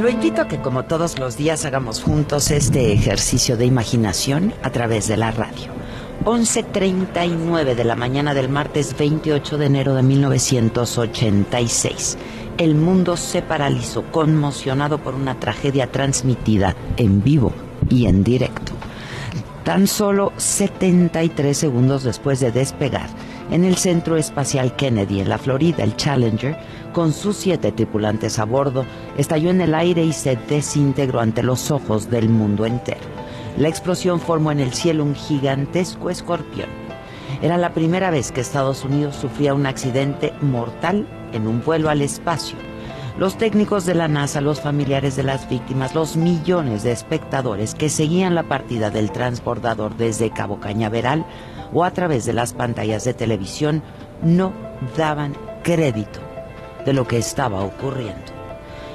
Lo invito a que como todos los días hagamos juntos este ejercicio de imaginación a través de la radio. 11.39 de la mañana del martes 28 de enero de 1986. El mundo se paralizó, conmocionado por una tragedia transmitida en vivo y en directo. Tan solo 73 segundos después de despegar en el Centro Espacial Kennedy en la Florida, el Challenger, con sus siete tripulantes a bordo, estalló en el aire y se desintegró ante los ojos del mundo entero. La explosión formó en el cielo un gigantesco escorpión. Era la primera vez que Estados Unidos sufría un accidente mortal en un vuelo al espacio. Los técnicos de la NASA, los familiares de las víctimas, los millones de espectadores que seguían la partida del transbordador desde Cabo Cañaveral o a través de las pantallas de televisión no daban crédito de lo que estaba ocurriendo.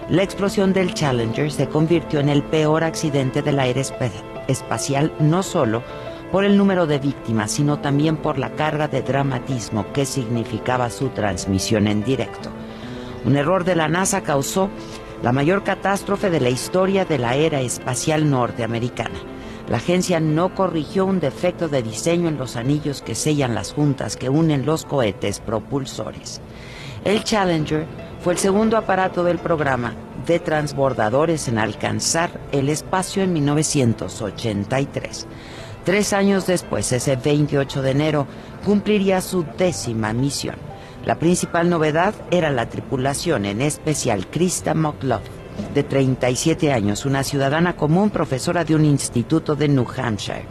La explosión del Challenger se convirtió en el peor accidente del aire espacial no solo por el número de víctimas, sino también por la carga de dramatismo que significaba su transmisión en directo. Un error de la NASA causó la mayor catástrofe de la historia de la era espacial norteamericana. La agencia no corrigió un defecto de diseño en los anillos que sellan las juntas que unen los cohetes propulsores. El Challenger fue el segundo aparato del programa de transbordadores en alcanzar el espacio en 1983. Tres años después, ese 28 de enero, cumpliría su décima misión. La principal novedad era la tripulación, en especial Krista McLaughlin, de 37 años, una ciudadana común, profesora de un instituto de New Hampshire.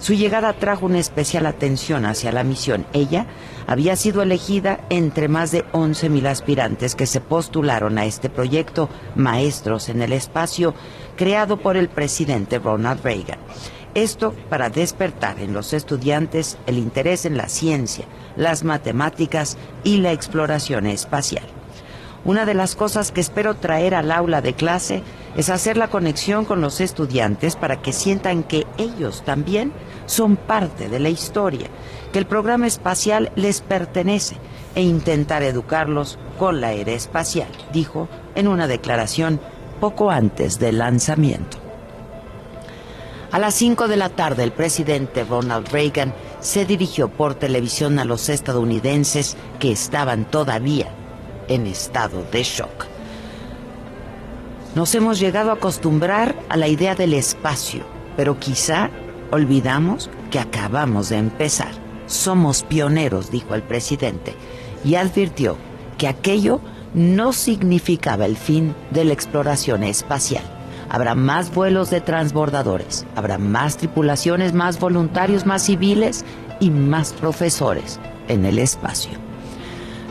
Su llegada trajo una especial atención hacia la misión. Ella había sido elegida entre más de 11.000 aspirantes que se postularon a este proyecto Maestros en el Espacio, creado por el presidente Ronald Reagan. Esto para despertar en los estudiantes el interés en la ciencia, las matemáticas y la exploración espacial. Una de las cosas que espero traer al aula de clase es hacer la conexión con los estudiantes para que sientan que ellos también son parte de la historia, que el programa espacial les pertenece e intentar educarlos con la era espacial, dijo en una declaración poco antes del lanzamiento. A las 5 de la tarde el presidente Ronald Reagan se dirigió por televisión a los estadounidenses que estaban todavía en estado de shock. Nos hemos llegado a acostumbrar a la idea del espacio, pero quizá olvidamos que acabamos de empezar. Somos pioneros, dijo el presidente, y advirtió que aquello no significaba el fin de la exploración espacial. Habrá más vuelos de transbordadores, habrá más tripulaciones, más voluntarios, más civiles y más profesores en el espacio.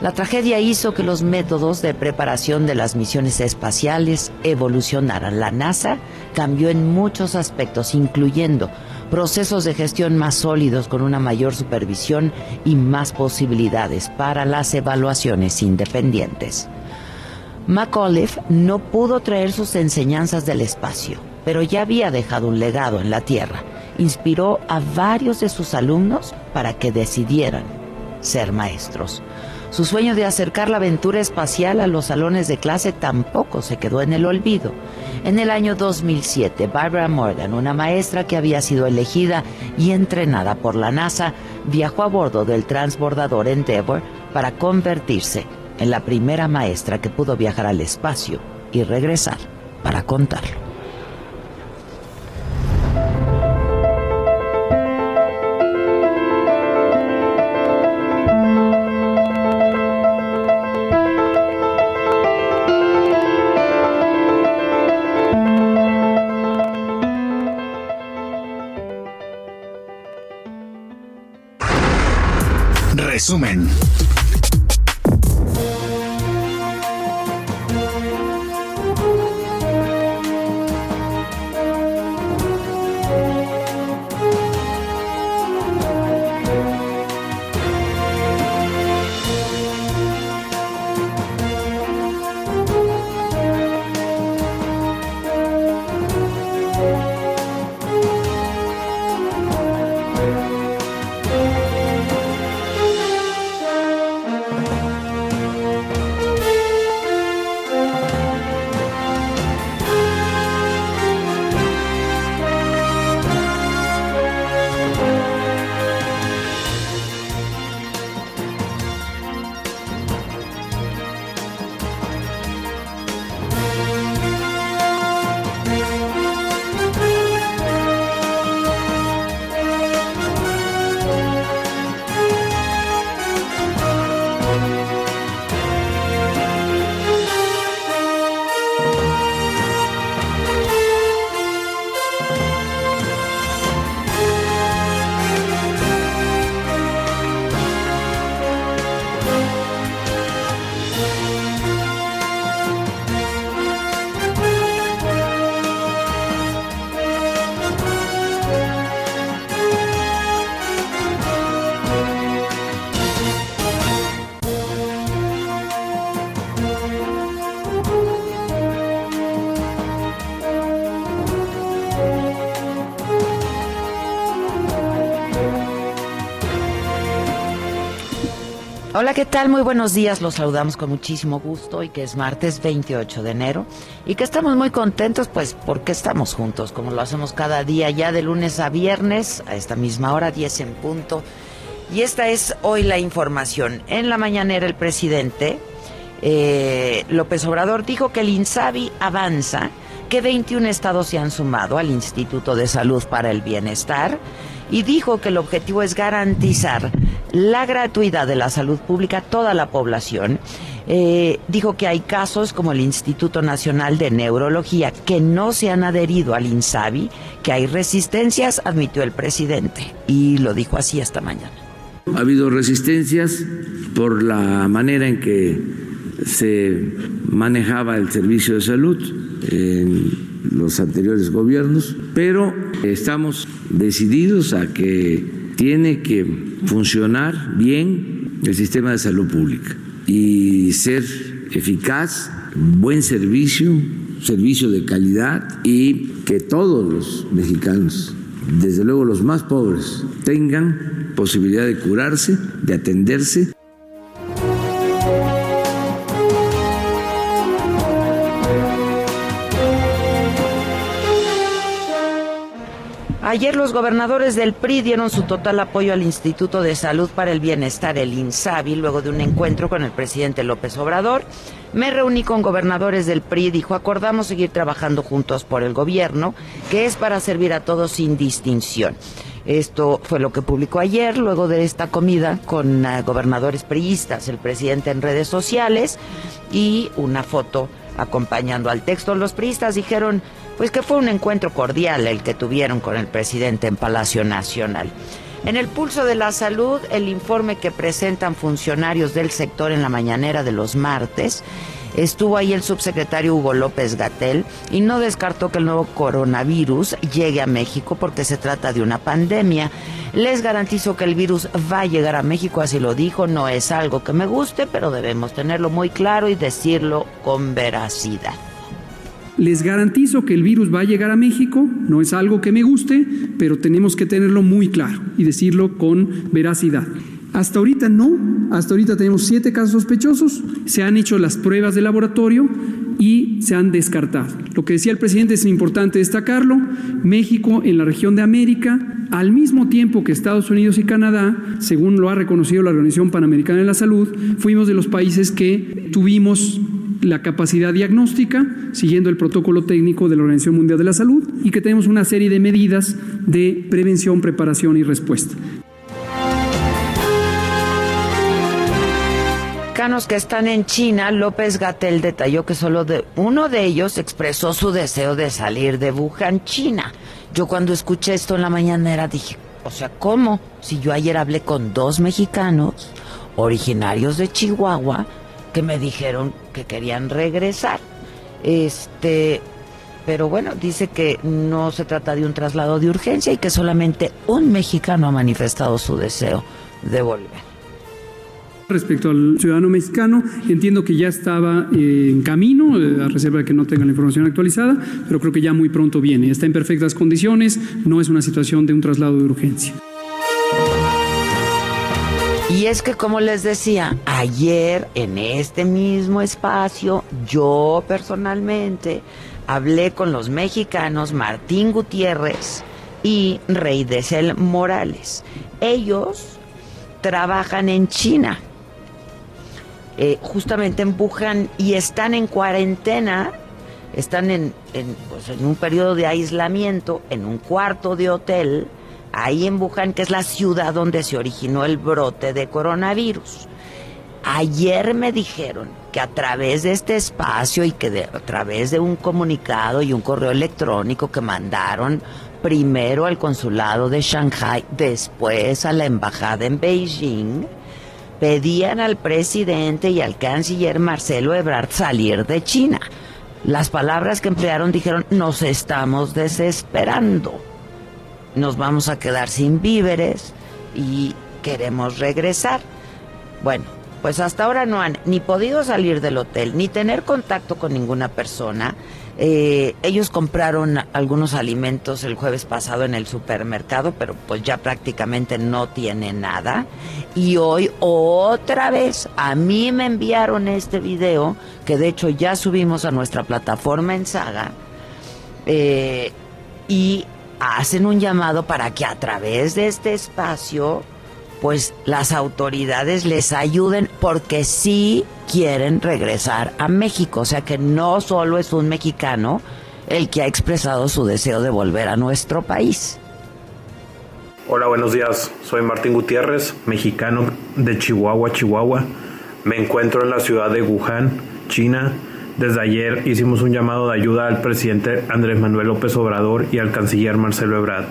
La tragedia hizo que los métodos de preparación de las misiones espaciales evolucionaran. La NASA cambió en muchos aspectos, incluyendo procesos de gestión más sólidos con una mayor supervisión y más posibilidades para las evaluaciones independientes. McAuliffe no pudo traer sus enseñanzas del espacio, pero ya había dejado un legado en la Tierra. Inspiró a varios de sus alumnos para que decidieran ser maestros. Su sueño de acercar la aventura espacial a los salones de clase tampoco se quedó en el olvido. En el año 2007, Barbara Morgan, una maestra que había sido elegida y entrenada por la NASA, viajó a bordo del transbordador Endeavour para convertirse en la primera maestra que pudo viajar al espacio y regresar para contarlo. Hola, ¿qué tal? Muy buenos días. Los saludamos con muchísimo gusto y que es martes 28 de enero y que estamos muy contentos pues porque estamos juntos, como lo hacemos cada día ya de lunes a viernes a esta misma hora, 10 en punto. Y esta es hoy la información. En la mañanera el presidente eh, López Obrador dijo que el INSABI avanza, que 21 estados se han sumado al Instituto de Salud para el Bienestar y dijo que el objetivo es garantizar la gratuidad de la salud pública a toda la población. Eh, dijo que hay casos como el Instituto Nacional de Neurología que no se han adherido al INSABI, que hay resistencias, admitió el presidente, y lo dijo así esta mañana. Ha habido resistencias por la manera en que se manejaba el servicio de salud los anteriores gobiernos, pero estamos decididos a que tiene que funcionar bien el sistema de salud pública y ser eficaz, buen servicio, servicio de calidad y que todos los mexicanos, desde luego los más pobres, tengan posibilidad de curarse, de atenderse Ayer los gobernadores del PRI dieron su total apoyo al Instituto de Salud para el Bienestar, el INSABI, luego de un encuentro con el presidente López Obrador. Me reuní con gobernadores del PRI, dijo, acordamos seguir trabajando juntos por el gobierno, que es para servir a todos sin distinción. Esto fue lo que publicó ayer, luego de esta comida con uh, gobernadores priistas, el presidente en redes sociales y una foto acompañando al texto. Los priistas dijeron pues que fue un encuentro cordial el que tuvieron con el presidente en Palacio Nacional. En el pulso de la salud, el informe que presentan funcionarios del sector en la mañanera de los martes, estuvo ahí el subsecretario Hugo López Gatel y no descartó que el nuevo coronavirus llegue a México porque se trata de una pandemia. Les garantizo que el virus va a llegar a México, así lo dijo, no es algo que me guste, pero debemos tenerlo muy claro y decirlo con veracidad. Les garantizo que el virus va a llegar a México, no es algo que me guste, pero tenemos que tenerlo muy claro y decirlo con veracidad. Hasta ahorita no, hasta ahorita tenemos siete casos sospechosos, se han hecho las pruebas de laboratorio y se han descartado. Lo que decía el presidente es importante destacarlo. México en la región de América, al mismo tiempo que Estados Unidos y Canadá, según lo ha reconocido la Organización Panamericana de la Salud, fuimos de los países que tuvimos la capacidad diagnóstica, siguiendo el protocolo técnico de la Organización Mundial de la Salud, y que tenemos una serie de medidas de prevención, preparación y respuesta. que están en China, López Gatel detalló que solo de uno de ellos expresó su deseo de salir de Wuhan, China. Yo cuando escuché esto en la mañanera dije, o sea, ¿cómo? Si yo ayer hablé con dos mexicanos originarios de Chihuahua que me dijeron que querían regresar. Este, pero bueno, dice que no se trata de un traslado de urgencia y que solamente un mexicano ha manifestado su deseo de volver. Respecto al ciudadano mexicano, entiendo que ya estaba eh, en camino, eh, a reserva de que no tenga la información actualizada, pero creo que ya muy pronto viene. Está en perfectas condiciones, no es una situación de un traslado de urgencia. Y es que, como les decía, ayer en este mismo espacio, yo personalmente hablé con los mexicanos Martín Gutiérrez y Rey Cel Morales. Ellos trabajan en China eh, justamente empujan y están en cuarentena, están en, pues, en, un periodo de aislamiento, en un cuarto de hotel, ahí en Wuhan, que es la ciudad donde se originó el brote de coronavirus. Ayer me dijeron que a través de este espacio y que a través de un comunicado y un correo electrónico que mandaron primero al consulado de Shanghai, después a la embajada en Beijing, pedían al presidente y al canciller Marcelo Ebrard salir de China. Las palabras que emplearon dijeron, nos estamos desesperando, nos vamos a quedar sin víveres y queremos regresar. Bueno, pues hasta ahora no han ni podido salir del hotel, ni tener contacto con ninguna persona, eh, ellos compraron algunos alimentos el jueves pasado en el supermercado, pero pues ya prácticamente no tiene nada. Y hoy otra vez a mí me enviaron este video, que de hecho ya subimos a nuestra plataforma en Saga, eh, y hacen un llamado para que a través de este espacio pues las autoridades les ayuden porque sí quieren regresar a México. O sea que no solo es un mexicano el que ha expresado su deseo de volver a nuestro país. Hola, buenos días. Soy Martín Gutiérrez, mexicano de Chihuahua, Chihuahua. Me encuentro en la ciudad de Wuhan, China. Desde ayer hicimos un llamado de ayuda al presidente Andrés Manuel López Obrador y al canciller Marcelo Ebrard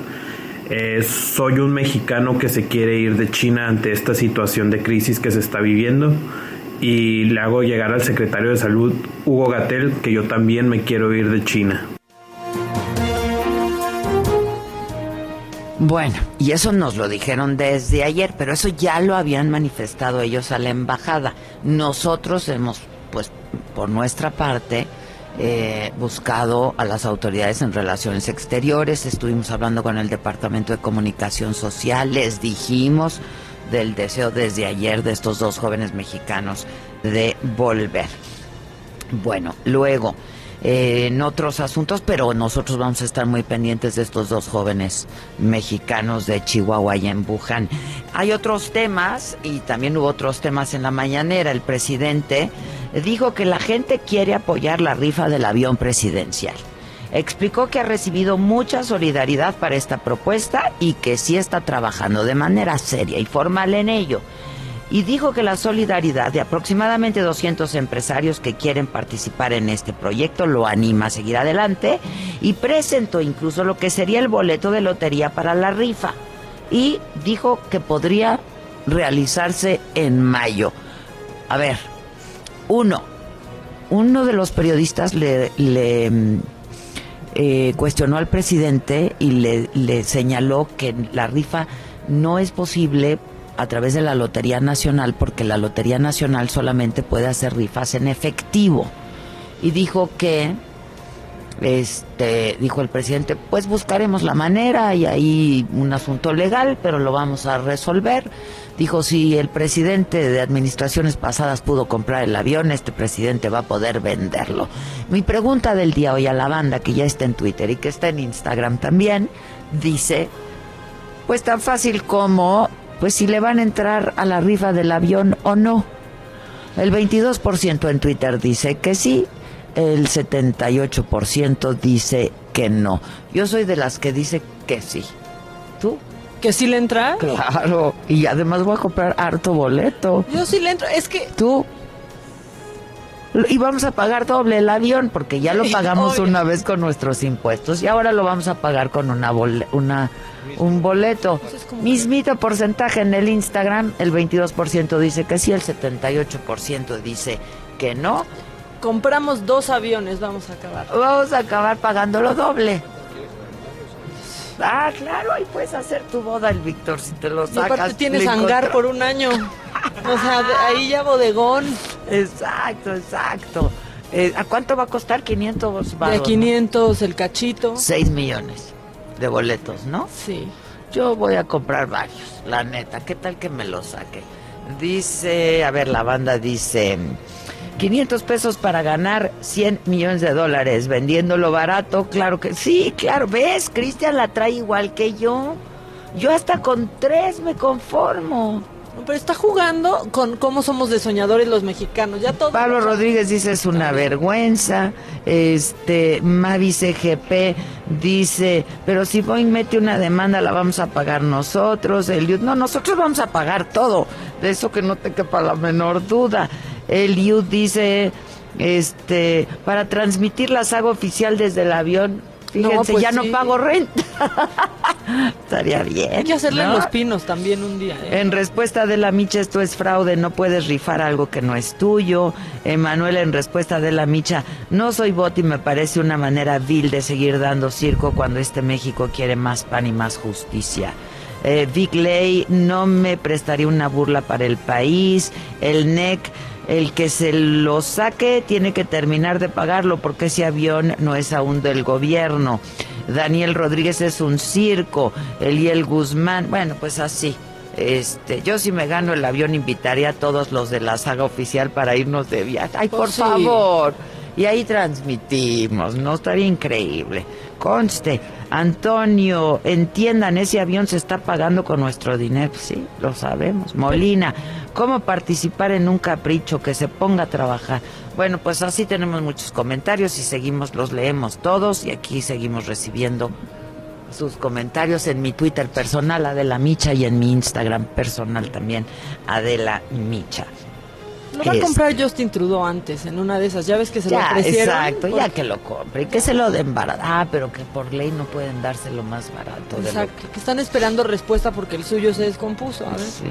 eh, soy un mexicano que se quiere ir de China ante esta situación de crisis que se está viviendo y le hago llegar al secretario de salud, Hugo Gatel, que yo también me quiero ir de China. Bueno, y eso nos lo dijeron desde ayer, pero eso ya lo habían manifestado ellos a la embajada. Nosotros hemos, pues, por nuestra parte, eh, buscado a las autoridades en relaciones exteriores, estuvimos hablando con el Departamento de Comunicación Social, les dijimos del deseo desde ayer de estos dos jóvenes mexicanos de volver. Bueno, luego, eh, en otros asuntos, pero nosotros vamos a estar muy pendientes de estos dos jóvenes mexicanos de Chihuahua y en Wuhan. Hay otros temas y también hubo otros temas en la mañanera. El presidente dijo que la gente quiere apoyar la rifa del avión presidencial. Explicó que ha recibido mucha solidaridad para esta propuesta y que sí está trabajando de manera seria y formal en ello. Y dijo que la solidaridad de aproximadamente 200 empresarios que quieren participar en este proyecto lo anima a seguir adelante y presentó incluso lo que sería el boleto de lotería para la rifa. Y dijo que podría realizarse en mayo. A ver, uno, uno de los periodistas le, mm, eh, cuestionó al presidente y le, le señaló que la rifa no es posible a través de la Lotería Nacional porque la Lotería Nacional solamente puede hacer rifas en efectivo. Y dijo que Este, dijo el presidente, pues buscaremos la manera y ahí un asunto legal, pero lo vamos a resolver. Dijo, si el presidente de administraciones pasadas pudo comprar el avión, este presidente va a poder venderlo. Mi pregunta del día hoy a la banda, que ya está en Twitter y que está en Instagram también, dice, pues tan fácil como, pues si le van a entrar a la rifa del avión o no. El 22% en Twitter dice que sí, el 78% dice que no. Yo soy de las que dice que sí. ¿Tú? ¿Que sí le entra? Claro. Y además voy a comprar harto boleto. Yo sí le entro. Es que. ¿Tú? Y vamos a pagar doble el avión porque ya lo pagamos una vez con nuestros impuestos y ahora lo vamos a pagar con una, una un boleto. Mismito porcentaje en el Instagram, el 22% dice que sí, el 78% dice que no. Compramos dos aviones, vamos a acabar. Vamos a acabar pagándolo doble. Ah, claro, ahí puedes hacer tu boda, el Víctor, si te lo sacas. Y aparte tienes hangar por un año. o sea, ahí ya bodegón. Exacto, exacto. Eh, ¿A cuánto va a costar? 500 De 500 el cachito. 6 millones de boletos, ¿no? Sí. Yo voy a comprar varios, la neta. ¿Qué tal que me los saque? Dice, a ver, la banda dice... 500 pesos para ganar 100 millones de dólares, vendiéndolo barato, claro que sí, claro, ves, Cristian la trae igual que yo. Yo hasta con tres me conformo. Pero está jugando con cómo somos de soñadores los mexicanos. Ya todo. Pablo Rodríguez dice es una vergüenza. Este Mavi CGP dice, pero si Boeing mete una demanda la vamos a pagar nosotros. El no, nosotros vamos a pagar todo. De eso que no te quepa la menor duda. El Youth dice, este, para transmitir la saga oficial desde el avión, fíjense, pues ya no pago renta. Estaría bien. Hay que hacerle los pinos también un día. ¿eh? En respuesta de la Micha, esto es fraude, no puedes rifar algo que no es tuyo. Emanuel, en respuesta de la Micha, no soy bot y me parece una manera vil de seguir dando circo cuando este México quiere más pan y más justicia. Eh, Vic Ley, no me prestaría una burla para el país. El NEC, el que se lo saque tiene que terminar de pagarlo porque ese avión no es aún del gobierno. Daniel Rodríguez es un circo, Eliel Guzmán, bueno, pues así. Este, yo si me gano el avión invitaría a todos los de la saga oficial para irnos de viaje. Ay, por pues favor. Y ahí transmitimos, ¿no? Estaría increíble. Conste, Antonio, entiendan, ese avión se está pagando con nuestro dinero. Sí, lo sabemos. Molina, ¿cómo participar en un capricho que se ponga a trabajar? Bueno, pues así tenemos muchos comentarios y seguimos, los leemos todos y aquí seguimos recibiendo sus comentarios en mi Twitter personal, Adela Micha, y en mi Instagram personal también, Adela Micha. Lo va a comprar Justin Trudeau antes, en una de esas. Ya ves que se lo ofrecieron. Exacto, ya que lo compre. Que se lo den barato. Ah, pero que por ley no pueden dárselo más barato. Exacto, que... están esperando respuesta porque el suyo se descompuso. A ver. Sí.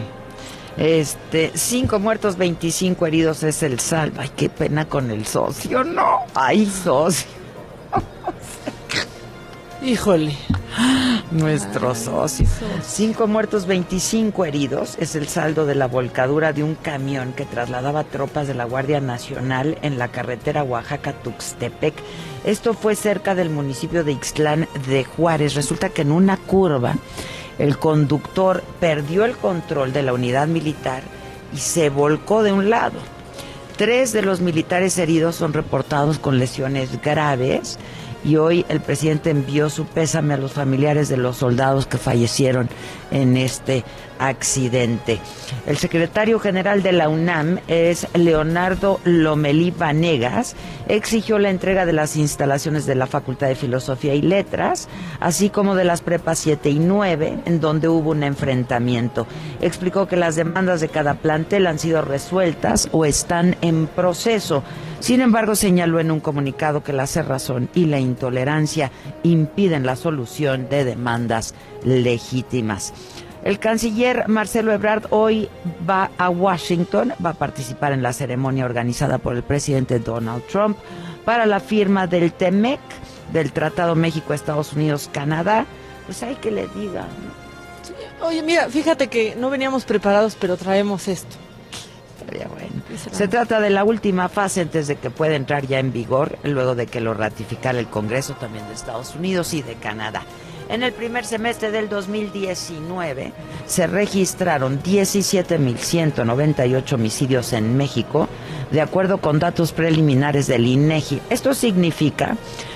Este, cinco muertos, 25 heridos es el salvo. Ay, qué pena con el socio, no. Ay, socio. Híjole. Nuestro socio. Cinco muertos, 25 heridos es el saldo de la volcadura de un camión que trasladaba tropas de la Guardia Nacional en la carretera Oaxaca-Tuxtepec. Esto fue cerca del municipio de Ixtlán de Juárez. Resulta que en una curva el conductor perdió el control de la unidad militar y se volcó de un lado. Tres de los militares heridos son reportados con lesiones graves y hoy el presidente envió su pésame a los familiares de los soldados que fallecieron en este accidente. El secretario general de la UNAM es Leonardo Lomelí Vanegas. Exigió la entrega de las instalaciones de la Facultad de Filosofía y Letras, así como de las prepas 7 y 9, en donde hubo un enfrentamiento. Explicó que las demandas de cada plantel han sido resueltas o están en proceso. Sin embargo, señaló en un comunicado que la cerrazón y la intolerancia impiden la solución de demandas legítimas. El canciller Marcelo Ebrard hoy va a Washington, va a participar en la ceremonia organizada por el presidente Donald Trump para la firma del TEMEC, del Tratado México-Estados Unidos-Canadá. Pues hay que le diga. Oye, mira, fíjate que no veníamos preparados, pero traemos esto. Sería bueno. Se trata de la última fase antes de que pueda entrar ya en vigor, luego de que lo ratificara el Congreso también de Estados Unidos y de Canadá. En el primer semestre del 2019 se registraron 17.198 homicidios en México, de acuerdo con datos preliminares del INEGI. Esto significa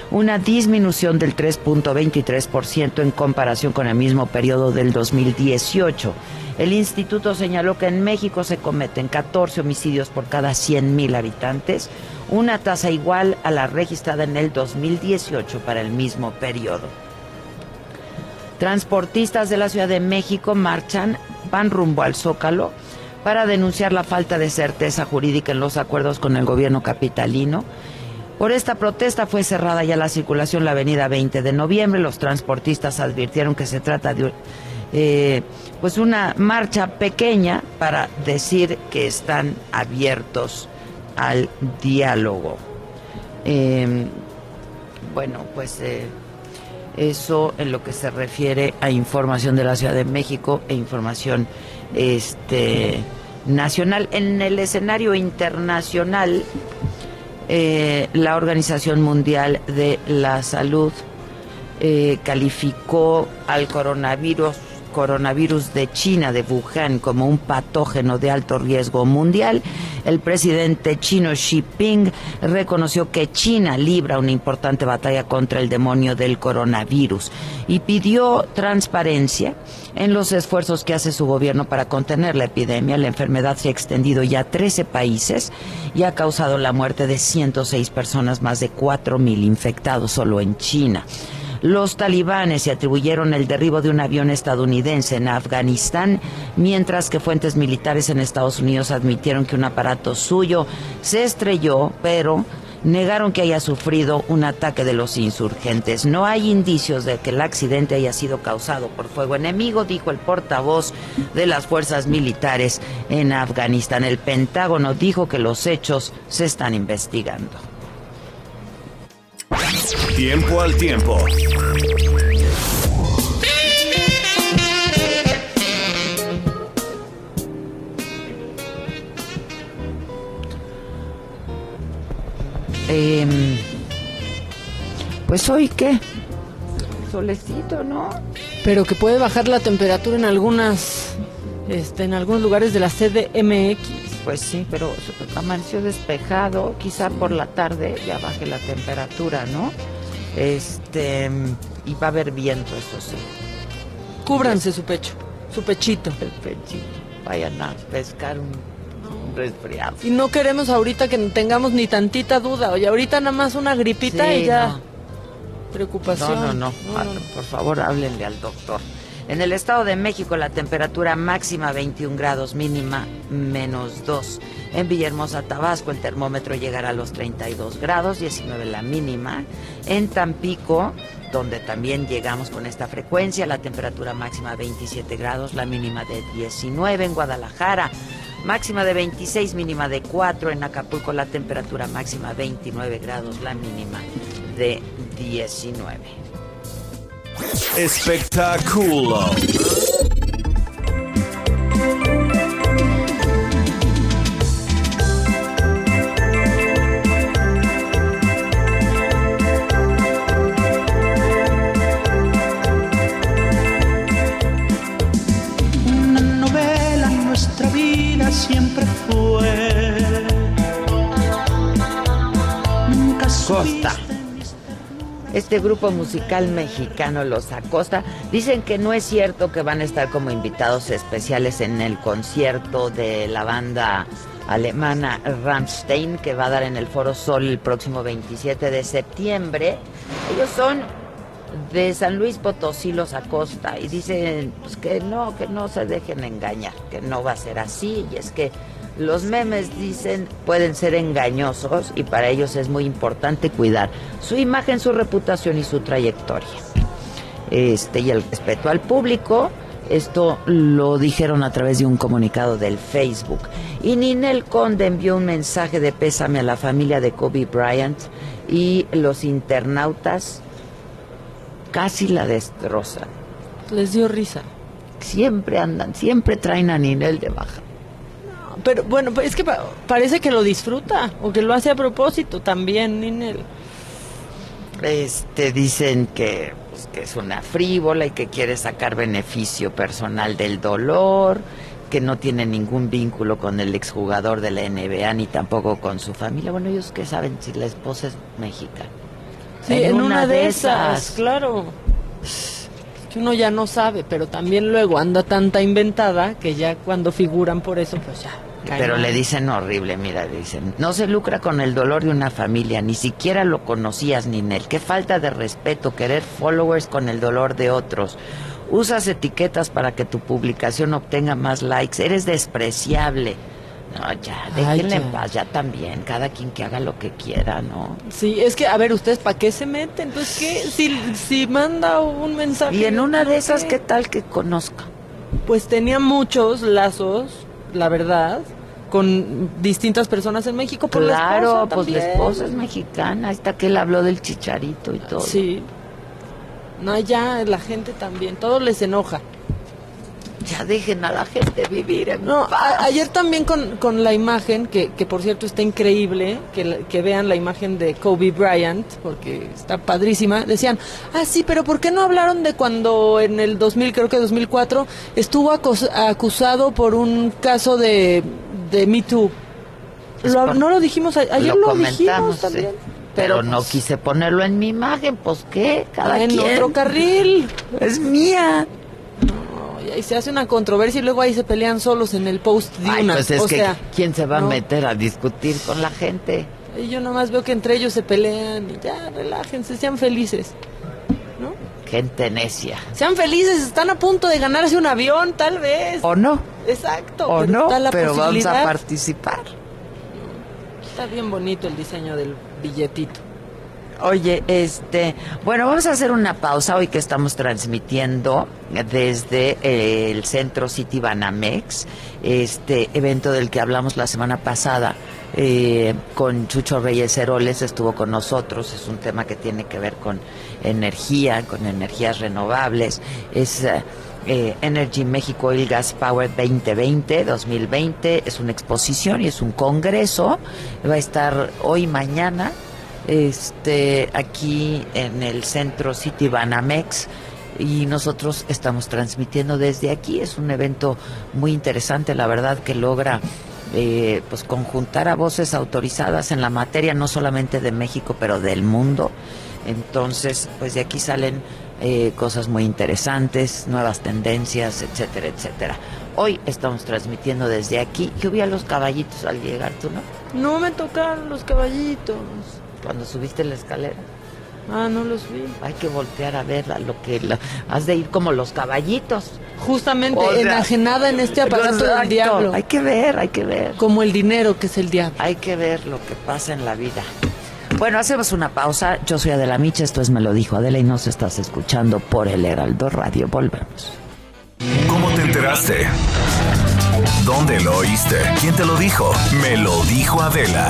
una disminución del 3.23% en comparación con el mismo periodo del 2018. El instituto señaló que en México se cometen 14 homicidios por cada 100.000 habitantes, una tasa igual a la registrada en el 2018 para el mismo periodo. Transportistas de la Ciudad de México marchan, van rumbo al Zócalo para denunciar la falta de certeza jurídica en los acuerdos con el gobierno capitalino. Por esta protesta fue cerrada ya la circulación la avenida 20 de noviembre. Los transportistas advirtieron que se trata de eh, pues una marcha pequeña para decir que están abiertos al diálogo. Eh, bueno, pues eh, eso en lo que se refiere a información de la Ciudad de México e información este nacional. En el escenario internacional, eh, la Organización Mundial de la Salud eh, calificó al coronavirus coronavirus de China, de Wuhan, como un patógeno de alto riesgo mundial, el presidente chino Xi Jinping reconoció que China libra una importante batalla contra el demonio del coronavirus y pidió transparencia en los esfuerzos que hace su gobierno para contener la epidemia. La enfermedad se ha extendido ya a 13 países y ha causado la muerte de 106 personas, más de 4.000 infectados solo en China. Los talibanes se atribuyeron el derribo de un avión estadounidense en Afganistán, mientras que fuentes militares en Estados Unidos admitieron que un aparato suyo se estrelló, pero negaron que haya sufrido un ataque de los insurgentes. No hay indicios de que el accidente haya sido causado por fuego enemigo, dijo el portavoz de las fuerzas militares en Afganistán. El Pentágono dijo que los hechos se están investigando. Tiempo al tiempo. Em, pues hoy qué? Solecito, ¿no? Pero que puede bajar la temperatura en algunas, este, en algunos lugares de la CDMX. Pues sí, pero amaneció despejado, quizá por la tarde ya baje la temperatura, ¿no? Este, y va a haber viento, eso sí. Cúbranse su pecho, su pechito. El pechito. Vayan a pescar un, resfriado. Y no queremos ahorita que tengamos ni tantita duda. Oye, ahorita nada más una gripita y ya. Preocupación. no, no, no. Por favor, háblenle al doctor. En el Estado de México la temperatura máxima 21 grados, mínima menos 2. En Villahermosa, Tabasco, el termómetro llegará a los 32 grados, 19 la mínima. En Tampico, donde también llegamos con esta frecuencia, la temperatura máxima 27 grados, la mínima de 19. En Guadalajara, máxima de 26, mínima de 4. En Acapulco, la temperatura máxima 29 grados, la mínima de 19. Espectáculo. Una novela en nuestra vida siempre fue. Nunca Costa. Este grupo musical mexicano Los Acosta dicen que no es cierto que van a estar como invitados especiales en el concierto de la banda alemana Rammstein que va a dar en el Foro Sol el próximo 27 de septiembre. Ellos son de San Luis Potosí Los Acosta y dicen pues, que no, que no se dejen engañar, que no va a ser así y es que los memes dicen pueden ser engañosos y para ellos es muy importante cuidar su imagen, su reputación y su trayectoria. Este, y el respeto al público, esto lo dijeron a través de un comunicado del Facebook. Y Ninel Conde envió un mensaje de pésame a la familia de Kobe Bryant y los internautas casi la destrozan. Les dio risa. Siempre andan, siempre traen a Ninel de baja. Pero bueno, es que parece que lo disfruta o que lo hace a propósito también, Ninel. Este, dicen que, pues, que es una frívola y que quiere sacar beneficio personal del dolor, que no tiene ningún vínculo con el exjugador de la NBA ni tampoco con su familia. Bueno, ellos que saben si la esposa es mexicana. Sí, en, una, de esas, claro. Que uno ya no sabe, pero también luego anda tanta inventada que ya cuando figuran por eso, pues ya pero le dicen horrible, mira, dicen, no se lucra con el dolor de una familia, ni siquiera lo conocías, Ninel. Qué falta de respeto, querer followers con el dolor de otros. Usas etiquetas para que tu publicación obtenga más likes. Eres despreciable. No, ya, déjenle en paz, ya también, cada quien que haga lo que quiera, ¿no? Sí, es que, a ver, ¿ustedes para qué se meten? Pues, ¿qué? Si, si manda un mensaje... Y en una de esas, ¿qué tal que conozca? Pues tenía muchos lazos, la verdad, con distintas personas en México. Por claro, la pues la esposa es mexicana. Está que él habló del chicharito y todo. Sí. No, ya la gente también. Todo les enoja. Ya dejen a la gente vivir en No, ayer también con, con la imagen, que, que, por cierto está increíble, que, que vean la imagen de Kobe Bryant, porque está padrísima, decían, ah, sí, pero ¿por qué no hablaron de cuando en el 2000, creo que 2004, estuvo acusado por un caso de, de Me Too? no lo dijimos, ayer lo, dijimos también. Pero, no pues quise ponerlo en mi imagen, pues qué, cada en quien. otro carril. Es mía y se hace una controversia y luego ahí se pelean solos en el post de una. Pues es que, ¿quién se va a meter a discutir con la gente? Y yo nomás veo que entre ellos se pelean y ya, relájense, sean felices. ¿No? Gente necia. Sean felices, están a punto de ganarse un avión, tal vez. O no. Exacto. O no, pero vamos a participar. Está bien bonito el diseño del billetito. Oye, este, bueno, vamos a hacer una pausa hoy que estamos transmitiendo desde eh, el Centro City Banamex, este evento del que hablamos la semana pasada eh, con Chucho Reyes Heroles, estuvo con nosotros, es un tema que tiene que ver con energía, con energías renovables, es... Eh, Energy México Oil Gas Power 2020, 2020, es una exposición y es un congreso, va a estar hoy, mañana, este, aquí en el centro City Banamex y nosotros estamos transmitiendo desde aquí. Es un evento muy interesante, la verdad, que logra eh, pues conjuntar a voces autorizadas en la materia, no solamente de México, pero del mundo. Entonces, pues de aquí salen eh, cosas muy interesantes, nuevas tendencias, etcétera, etcétera. Hoy estamos transmitiendo desde aquí. Yo vi los caballitos al llegar, ¿tú no? No me tocaron los caballitos cuando subiste la escalera. Ah, no los vi. Hay que voltear a ver a lo que has de ir como los caballitos. Justamente enajenada en este aparato del diablo. Hay que ver, hay que ver. Como el dinero que es el diablo. Hay que ver lo que pasa en la vida. Bueno, hacemos una pausa. Yo soy Adela Micha, esto es Me lo dijo Adela y nos estás escuchando por el Heraldo Radio. Volvemos. ¿Cómo te enteraste? ¿Dónde lo oíste? ¿Quién te lo dijo? Me lo dijo Adela.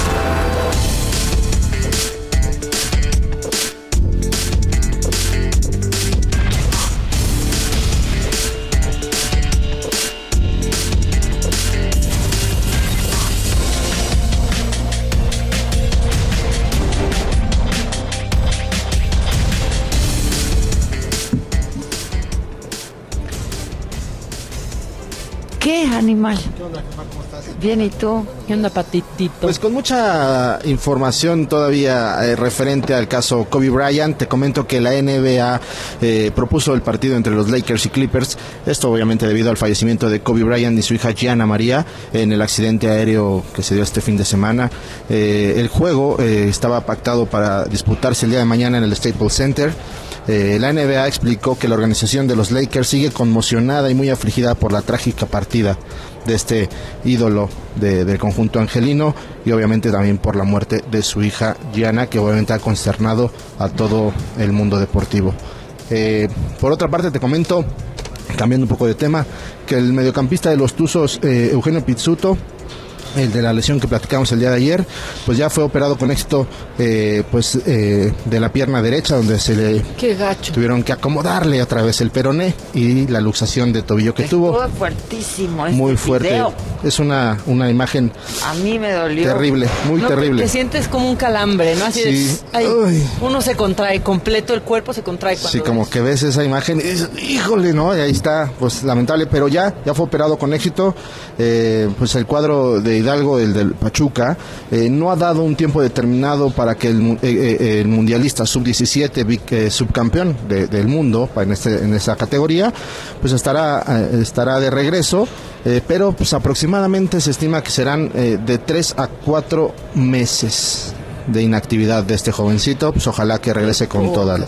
¿Qué animal? ¿Qué onda, ¿Cómo estás? Bien, ¿y tú? ¿Qué onda, patitito? Pues con mucha información todavía eh, referente al caso Kobe Bryant, te comento que la NBA eh, propuso el partido entre los Lakers y Clippers. Esto obviamente debido al fallecimiento de Kobe Bryant y su hija Gianna María en el accidente aéreo que se dio este fin de semana. Eh, el juego estaba pactado para disputarse el día de mañana en el Staples Center. Eh, la NBA explicó que la organización de los Lakers sigue conmocionada y muy afligida por la trágica partida de este ídolo del conjunto angelino y obviamente también por la muerte de su hija Gianna, que obviamente ha consternado a todo el mundo deportivo. Eh, por otra parte, te comento, cambiando un poco de tema, que el mediocampista de los Tuzos, eh, Eugenio Pizzuto, el de la lesión que platicamos el día de ayer, pues ya fue operado con éxito eh, pues eh, de la pierna derecha, donde se le Qué gacho. tuvieron que acomodarle otra vez el peroné y la luxación de tobillo que tuvo. Estuvo fuertísimo este Muy fuerte. video. Es una, una imagen A mí me dolió. terrible, muy No, terrible. Te sientes como un calambre, ¿no? Así de, Sí. Ay. uno se contrae completo, el cuerpo se contrae cuando Sí, como que ves esa imagen y dices, híjole, ¿no? Y ahí está, pues lamentable, pero ya, ya fue operado con éxito. Eh, pues el cuadro de Hidalgo, el del Pachuca, eh, no ha dado un tiempo determinado para que el, eh, eh, el mundialista sub-17, vic- eh, subcampeón de- del mundo en, este, en esa categoría, pues estará, estará de regreso. pero pues aproximadamente se estima que serán de 3 a 4 meses de inactividad de este jovencito, pues ojalá que regrese con toda la,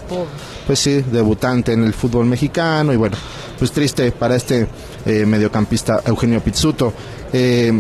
pues sí, debutante en el fútbol mexicano y bueno, pues triste para este eh, mediocampista Eugenio Pizzuto. Eh,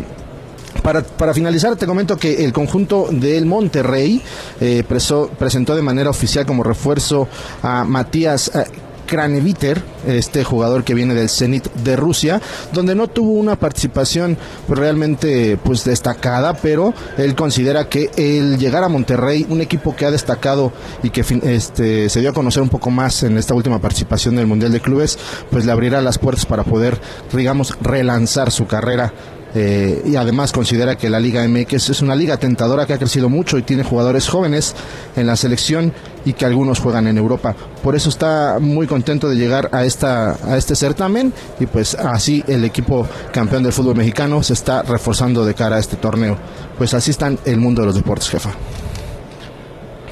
para, para finalizar, te comento que el conjunto del Monterrey eh, preso- presentó de manera oficial como refuerzo a Matías eh, Kraneviter, este jugador que viene del Zenit de Rusia, donde no tuvo una participación pues, realmente pues destacada, pero él considera que el llegar a Monterrey, un equipo que ha destacado y que este, se dio a conocer un poco más en esta última participación del Mundial de Clubes, pues le abrirá las puertas para poder, digamos, relanzar su carrera eh, y además considera que la Liga MX es una liga tentadora que ha crecido mucho y tiene jugadores jóvenes en la selección y que algunos juegan en Europa. Por eso está muy contento de llegar a esta a este certamen y pues así el equipo campeón del fútbol mexicano se está reforzando de cara a este torneo. Pues así está el mundo de los deportes, jefa.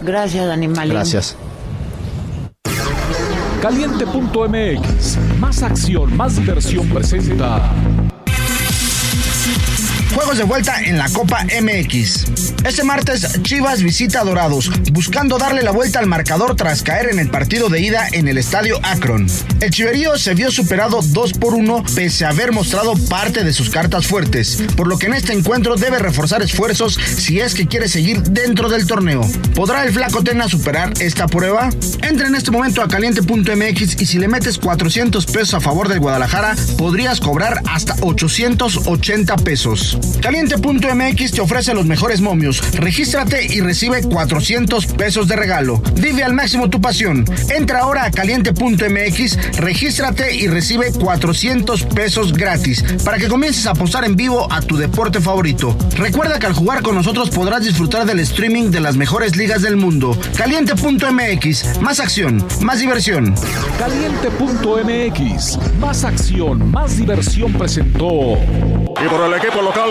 Gracias, animalín. Gracias. Caliente.mx, más acción, más diversión presenta. Juegos de vuelta en la Copa MX. Este martes Chivas visita a Dorados, buscando darle la vuelta al marcador tras caer en el partido de ida en el estadio Akron. El Chiverío se vio superado 2 por 1 pese a haber mostrado parte de sus cartas fuertes, por lo que en este encuentro debe reforzar esfuerzos si es que quiere seguir dentro del torneo. ¿Podrá el Flaco Tena superar esta prueba? Entra en este momento a caliente.mx y si le metes 400 pesos a favor del Guadalajara, podrías cobrar hasta 880 pesos. Caliente.mx te ofrece los mejores momios. Regístrate y recibe 400 pesos de regalo. Vive al máximo tu pasión. Entra ahora a caliente.mx, regístrate y recibe 400 pesos gratis para que comiences a apostar en vivo a tu deporte favorito. Recuerda que al jugar con nosotros podrás disfrutar del streaming de las mejores ligas del mundo. Caliente.mx, más acción, más diversión. Caliente.mx, más acción, más diversión presentó. Y por el equipo local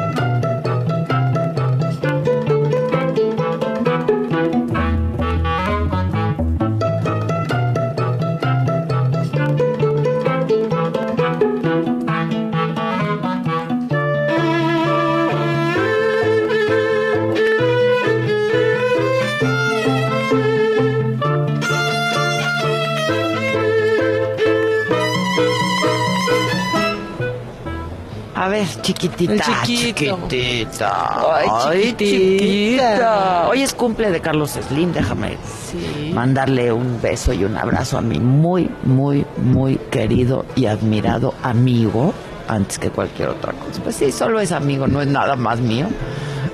Chiquitita. Chiquitita. Ay, chiquitita. Hoy es cumple de Carlos Slim, déjame Sí. mandarle un beso y un abrazo a mi muy, muy, muy querido y admirado amigo, antes que cualquier otra cosa. Pues sí, solo es amigo, no es nada más mío.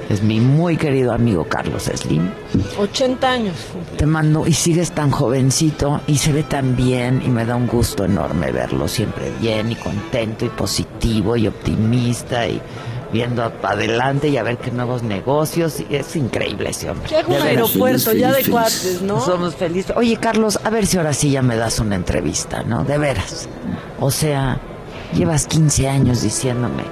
Es mi muy querido amigo Carlos Slim. 80 años. Te mando y sigues tan jovencito y se ve tan bien y me da un gusto enorme verlo siempre bien y contento y positivo y optimista y viendo para adelante y a ver qué nuevos negocios. Y es increíble ese hombre. Haga un aeropuerto ya de cuates, ¿no? Somos felices. Oye, Carlos, a ver si ahora sí ya me das una entrevista, ¿no? De veras. O sea, llevas 15 años diciéndome.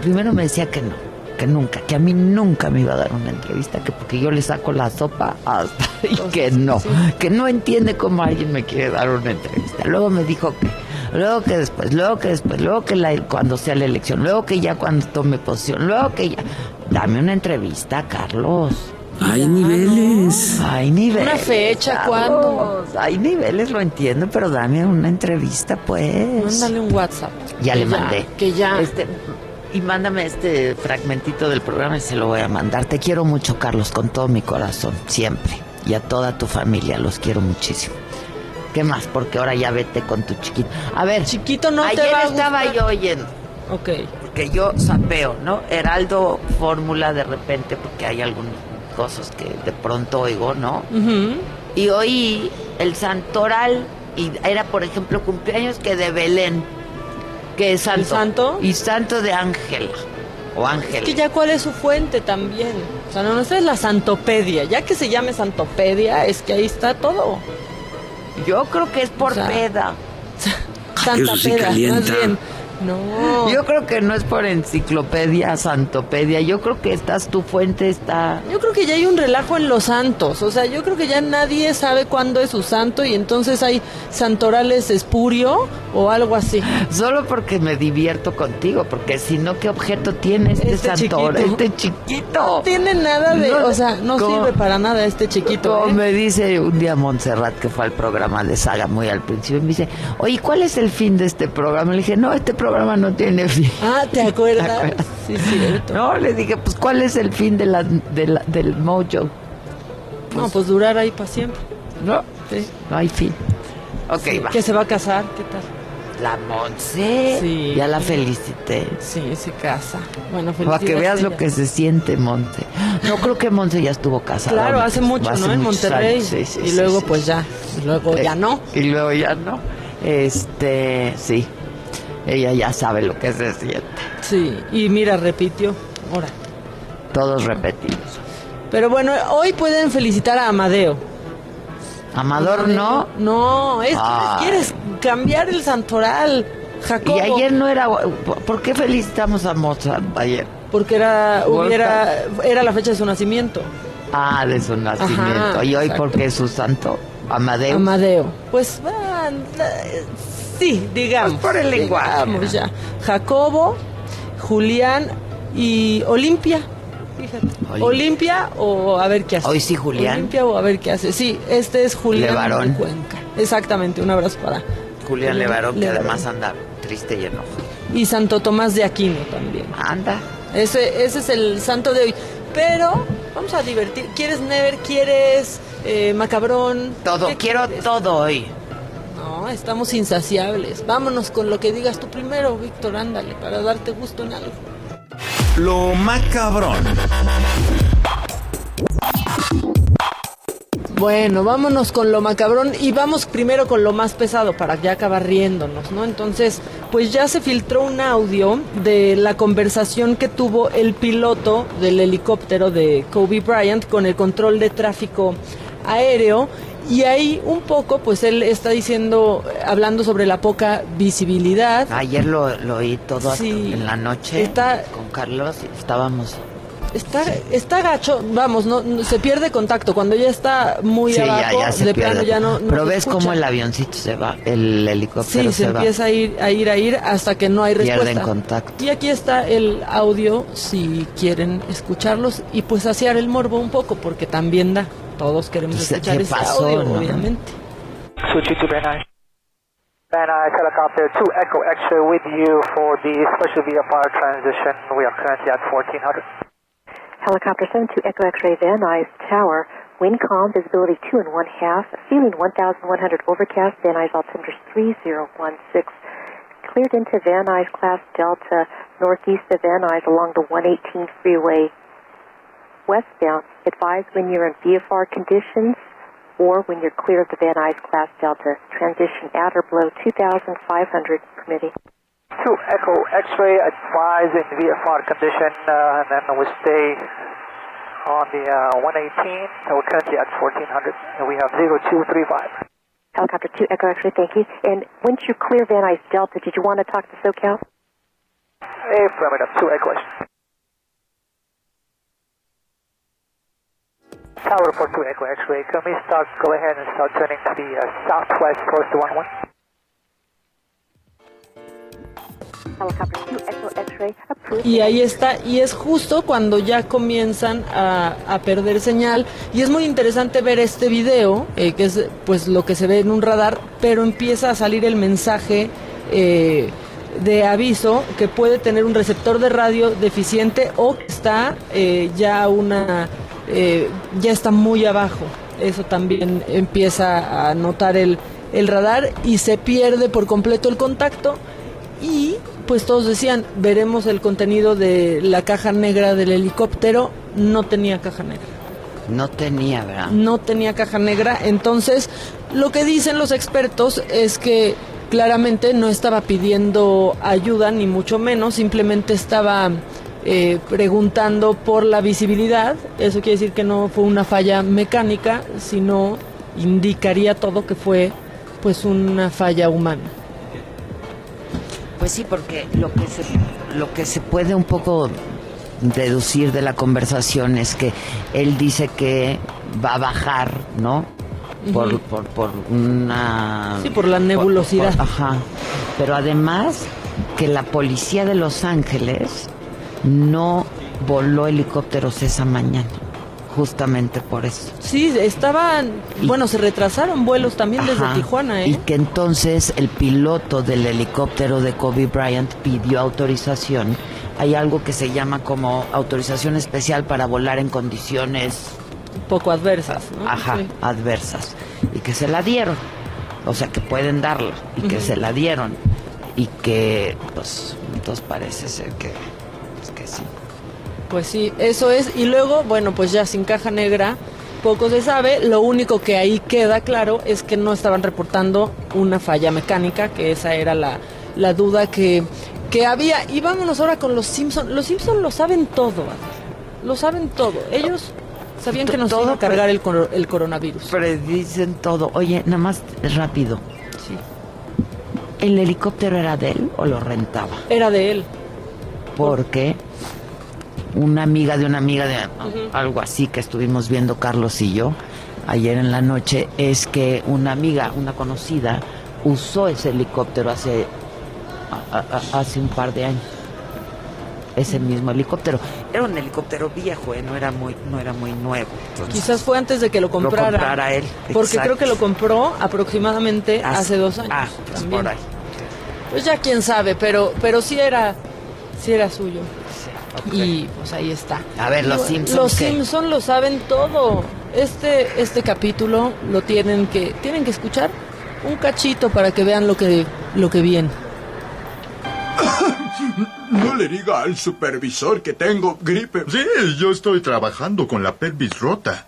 Primero me decía que no, que nunca, que a mí nunca me iba a dar una entrevista, que porque yo le saco la sopa hasta y que no, que no entiende cómo alguien me quiere dar una entrevista. Luego me dijo que luego que después, luego que después, luego que la, cuando sea la elección, luego que ya cuando tome posición, luego que ya. Dame una entrevista, Carlos. Hay niveles. Hay niveles. Una fecha, ¿cuándo? Hay niveles, lo entiendo, pero dame una entrevista, pues. Mándale un WhatsApp. Ya le Que mandé. Que ya. Este, y mándame este fragmentito del programa y se lo voy a mandar. Te quiero mucho, Carlos, con todo mi corazón, siempre. Y a toda tu familia, los quiero muchísimo. ¿Qué más? Porque ahora ya vete con tu chiquito. A ver, chiquito no te ayer va a estaba yo oyendo. Ok. Porque yo sapeo, ¿no? Heraldo Fórmula de repente, porque hay algunas cosas que de pronto oigo, ¿no? Y oí el santoral, y era, por ejemplo, cumpleaños que de Belén, que es santo. santo? Y santo de Ángela, o Ángel. Es que ya cuál es su fuente también. O sea, no, no, es la santopedia. Ya que se llame santopedia, es que ahí está todo. Yo creo que es por O sea, peda. Santa Eso sí peda, calienta. más bien. No. Yo creo que no es por enciclopedia, santopedia. Yo creo que estás, tu fuente está... Yo creo que ya hay un relajo en los santos, o sea, yo creo que ya nadie sabe cuándo es su santo y entonces hay santorales espurio o algo así. Solo porque me divierto contigo, porque si no, ¿qué objeto tiene este, Este santor? chiquito. Este chiquito. No tiene nada de, No, o sea, no sirve para nada este chiquito. Como ¿eh? me dice un día Montserrat que fue al programa de Saga muy al principio, me dice, oye, ¿cuál es el fin de este programa? Le dije, no, este programa no tiene fin. Ah, ¿te acuerdas? ¿Te acuerdas? Sí, cierto. No, le dije, pues ¿cuál es el fin de la, de la- del mojo? No, pues durar ahí para siempre. No, Sí. no hay fin. Ok, Sí, va. Que se va a casar, ¿qué tal? La Montse, Sí. ya la felicité. Sí, se casa. Bueno, Para que veas lo que se siente Monte. No creo que Monte ya estuvo casada. Claro, hace mucho, hace ¿no? En Monterrey. años. Sí, sí, y luego, pues ya. Y luego ya Eh, no. Y luego ya no. Este, sí. Ella ya sabe lo que se siente. Sí, y mira, repitió. Ahora. Todos repetimos. Pero bueno, hoy pueden felicitar a Amadeo. Amador no. No, es que Ay. quieres cambiar el santoral, Jacobo. Y ayer no era. ¿Por qué felicitamos a Mozart ayer? Porque era, hubiera, era la fecha de su nacimiento. Ah, de su nacimiento. y hoy exacto. porque es su santo. Amadeo. Amadeo. Pues ah, sí, digamos. Pues por el lenguaje. digamos ya. Jacobo, Julián y Olimpia. Fíjate. Olimpia. Olimpia o a ver qué hace. Hoy sí, Julián. Olimpia o a ver qué hace. Sí, este es Julián Levarón. Cuenca. Exactamente, un abrazo para. Julián Levarón, que Levarón. además anda triste y enojado. Y Santo Tomás de Aquino también. Anda. Ese, ese es el santo de hoy. Pero vamos a divertir. ¿Quieres Never? ¿Quieres eh, Macabrón? Todo, ¿Qué quiero quieres? todo hoy. No, estamos insaciables. Vámonos con lo que digas tú primero, Víctor, ándale, para darte gusto en algo. Lo macabrón. Bueno, vámonos con lo macabrón y vamos primero con lo más pesado para ya acabar riéndonos, ¿no? Entonces, pues ya se filtró un audio de la conversación que tuvo el piloto del helicóptero de Kobe Bryant con el control de tráfico aéreo y ahí un poco, pues él está diciendo, hablando sobre la poca visibilidad. Ayer lo, lo oí todo Sí. en la noche Está- con Carlos estábamos. Está, está gacho, vamos, no, no- se pierde contacto cuando ya está muy sí, abajo, ya, ya se de pierde. plano ya no, no Pero se ves cómo el avioncito se va, el helicóptero Sí, se, se, va. empieza a ir, a ir, a ir hasta que no hay respuesta. Pierden contacto. Y aquí está el audio, si quieren escucharlos y pues saciar el morbo un poco, porque también da. Todos queremos Pues, escuchar ¿qué ese pasó, audio, no? obviamente. Switching to Van Nuys. Helicopter 2 Echo X-ray with you for the special VFR transition. We are currently at 1400. Helicopter 72 Echo X-ray Van Nuys Tower. Wind calm, visibility 2 and 1 half. Feeling 1100 overcast. Van Nuys altimeter 3016. Cleared into Van Nuys class Delta northeast of Van Nuys along the 118 freeway westbound. Advise when you're in VFR conditions or when you're clear of the Van Nuys class Delta. Transition at or below 2500 permitting. 2 Echo X-ray advised in VFR condition, uh, and then we stay on the uh, 118. So we're currently at 1400, and we have 0235. Helicopter 2 Echo X-ray, thank you. And once you clear Van Nuys Delta, did you want to talk to SoCal? Affirmative, 2 Echo X-ray. Tower for 2 Echo X-ray, can we start, go ahead and start turning to the uh, southwest close to 11? Y ahí está, y es justo cuando ya comienzan a, a perder señal. Y es muy interesante ver este video, eh, que es pues lo que se ve en un radar, pero empieza a salir el mensaje eh, de aviso que puede tener un receptor de radio deficiente o que está eh, ya una eh, ya está muy abajo. Eso también empieza a notar el, el radar y se pierde por completo el contacto y pues todos decían, veremos el contenido de la caja negra del helicóptero, no tenía caja negra. No tenía, ¿verdad? No tenía caja negra, entonces lo que dicen los expertos es que claramente no estaba pidiendo ayuda, ni mucho menos, simplemente estaba eh, preguntando por la visibilidad, eso quiere decir que no fue una falla mecánica, sino indicaría todo que fue pues una falla humana. Pues sí, porque lo que se, lo que se puede un poco deducir de la conversación es que él dice que va a bajar, ¿no? Por, por, por una... Sí, por la nebulosidad. por- ajá. Pero además que la policía de Los Ángeles no voló helicópteros esa mañana, justamente por eso. Sí, estaban, bueno, se retrasaron vuelos también desde. Tijuana, Y ¿eh? que entonces el piloto del helicóptero de Kobe Bryant pidió autorización. Hay algo que se llama como autorización especial para volar en condiciones poco adversas, ¿no? ajá, Sí. adversas. Y que se la dieron. O sea, que pueden darla. Y que se la dieron. Y que, pues, entonces parece ser que. Pues sí, eso es. Y luego, bueno, pues ya sin caja negra, poco se sabe. Lo único que ahí queda claro es que no estaban reportando una falla mecánica, que esa era la, la duda que, que había. Y vámonos ahora con los Simpson. Los Simpson lo saben todo, lo saben todo. Ellos sabían que nos Todo iba a cargar el, el coronavirus. Predicen todo. Oye, nada más rápido. Sí. ¿El helicóptero era de él o lo rentaba? Era de él. porque una amiga de una amiga de algo así que estuvimos viendo Carlos y yo ayer en la noche es que una amiga, una conocida, usó ese helicóptero hace a- a- a- hace un par de años. Ese mismo helicóptero. Era un helicóptero viejo, ¿eh? no era muy no era muy nuevo. Entonces, Quizás fue antes de que lo comprara. comprara él, Porque exacto. creo que lo compró aproximadamente hace, Hace- dos años. ah, pues también. por ahí. Pues ya quién sabe, pero, pero sí era, sí era suyo. Y pues ahí está. A ver, los Y, Simpson, Los ¿qué? Simpson lo saben todo. Este, este capítulo lo tienen que, tienen que escuchar un cachito para que vean lo que, lo que viene. No le diga al supervisor que tengo gripe. Sí, yo estoy trabajando con la pelvis rota.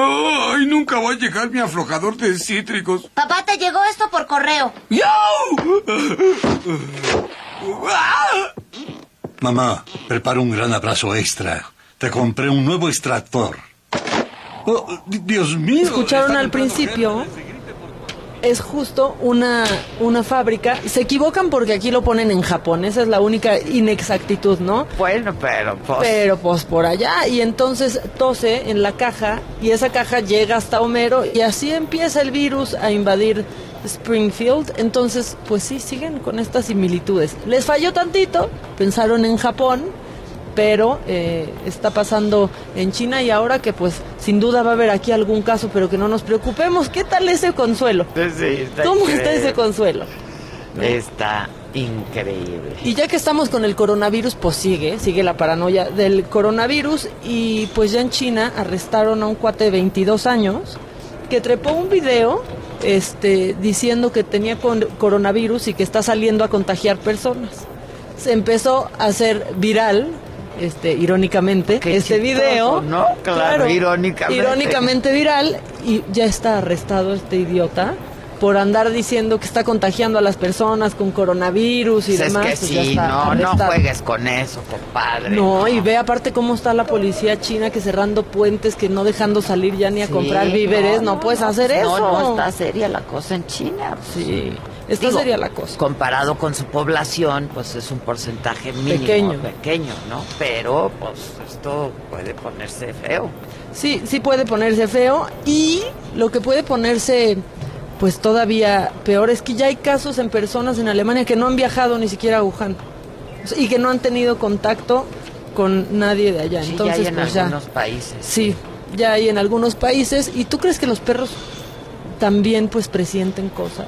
Ay, nunca va a llegar mi aflojador de cítricos. Papá, te llegó esto por correo. Mamá, prepara un gran abrazo extra. Te compré un nuevo extractor. Oh, di- Dios mío. Escucharon al principio. Es justo una, una fábrica. Se equivocan porque aquí lo ponen en Japón. Esa es la única inexactitud, ¿no? Bueno, pero pues. Pero pues por allá. Y entonces tose en la caja y esa caja llega hasta Homero y así empieza el virus a invadir Springfield. Entonces, pues sí, siguen con estas similitudes. Les falló tantito, pensaron en Japón, pero eh, está pasando en China y ahora que pues sin duda va a haber aquí algún caso, pero que no nos preocupemos. ¿Qué tal ese consuelo? está ¿Cómo está ese consuelo? Está increíble. Y ya que estamos con el coronavirus, pues sigue, sigue la paranoia del coronavirus y pues ya en China arrestaron a un cuate de 22 años que trepó un video este, diciendo que tenía coronavirus y que está saliendo a contagiar personas. Se empezó a hacer viral, este, irónicamente, este chistoso, video. ¿no? Claro, irónicamente. Irónicamente viral y ya está arrestado este idiota por andar diciendo que está contagiando a las personas con coronavirus y Pues es demás. que pues sí, no, no juegues con eso, compadre. No, y ve aparte cómo está la policía china que cerrando puentes, que no dejando salir ya ni a Sí, comprar víveres, no, puedes hacer no, eso. No, está seria la cosa en China. Sí. Esta Digo, sería la cosa. Comparado con su población, pues es un porcentaje mínimo, Pequeño. pequeño, ¿no? Pero, pues, esto puede ponerse feo. Sí, sí puede ponerse feo y lo que puede ponerse pues todavía peor es que ya hay casos en personas en Alemania que no han viajado ni siquiera a Wuhan y que no han tenido contacto con nadie de allá. Sí, Entonces, ya hay en pues ya. algunos países. Sí, ya hay en algunos países. ¿Y tú crees que los perros también pues presienten cosas?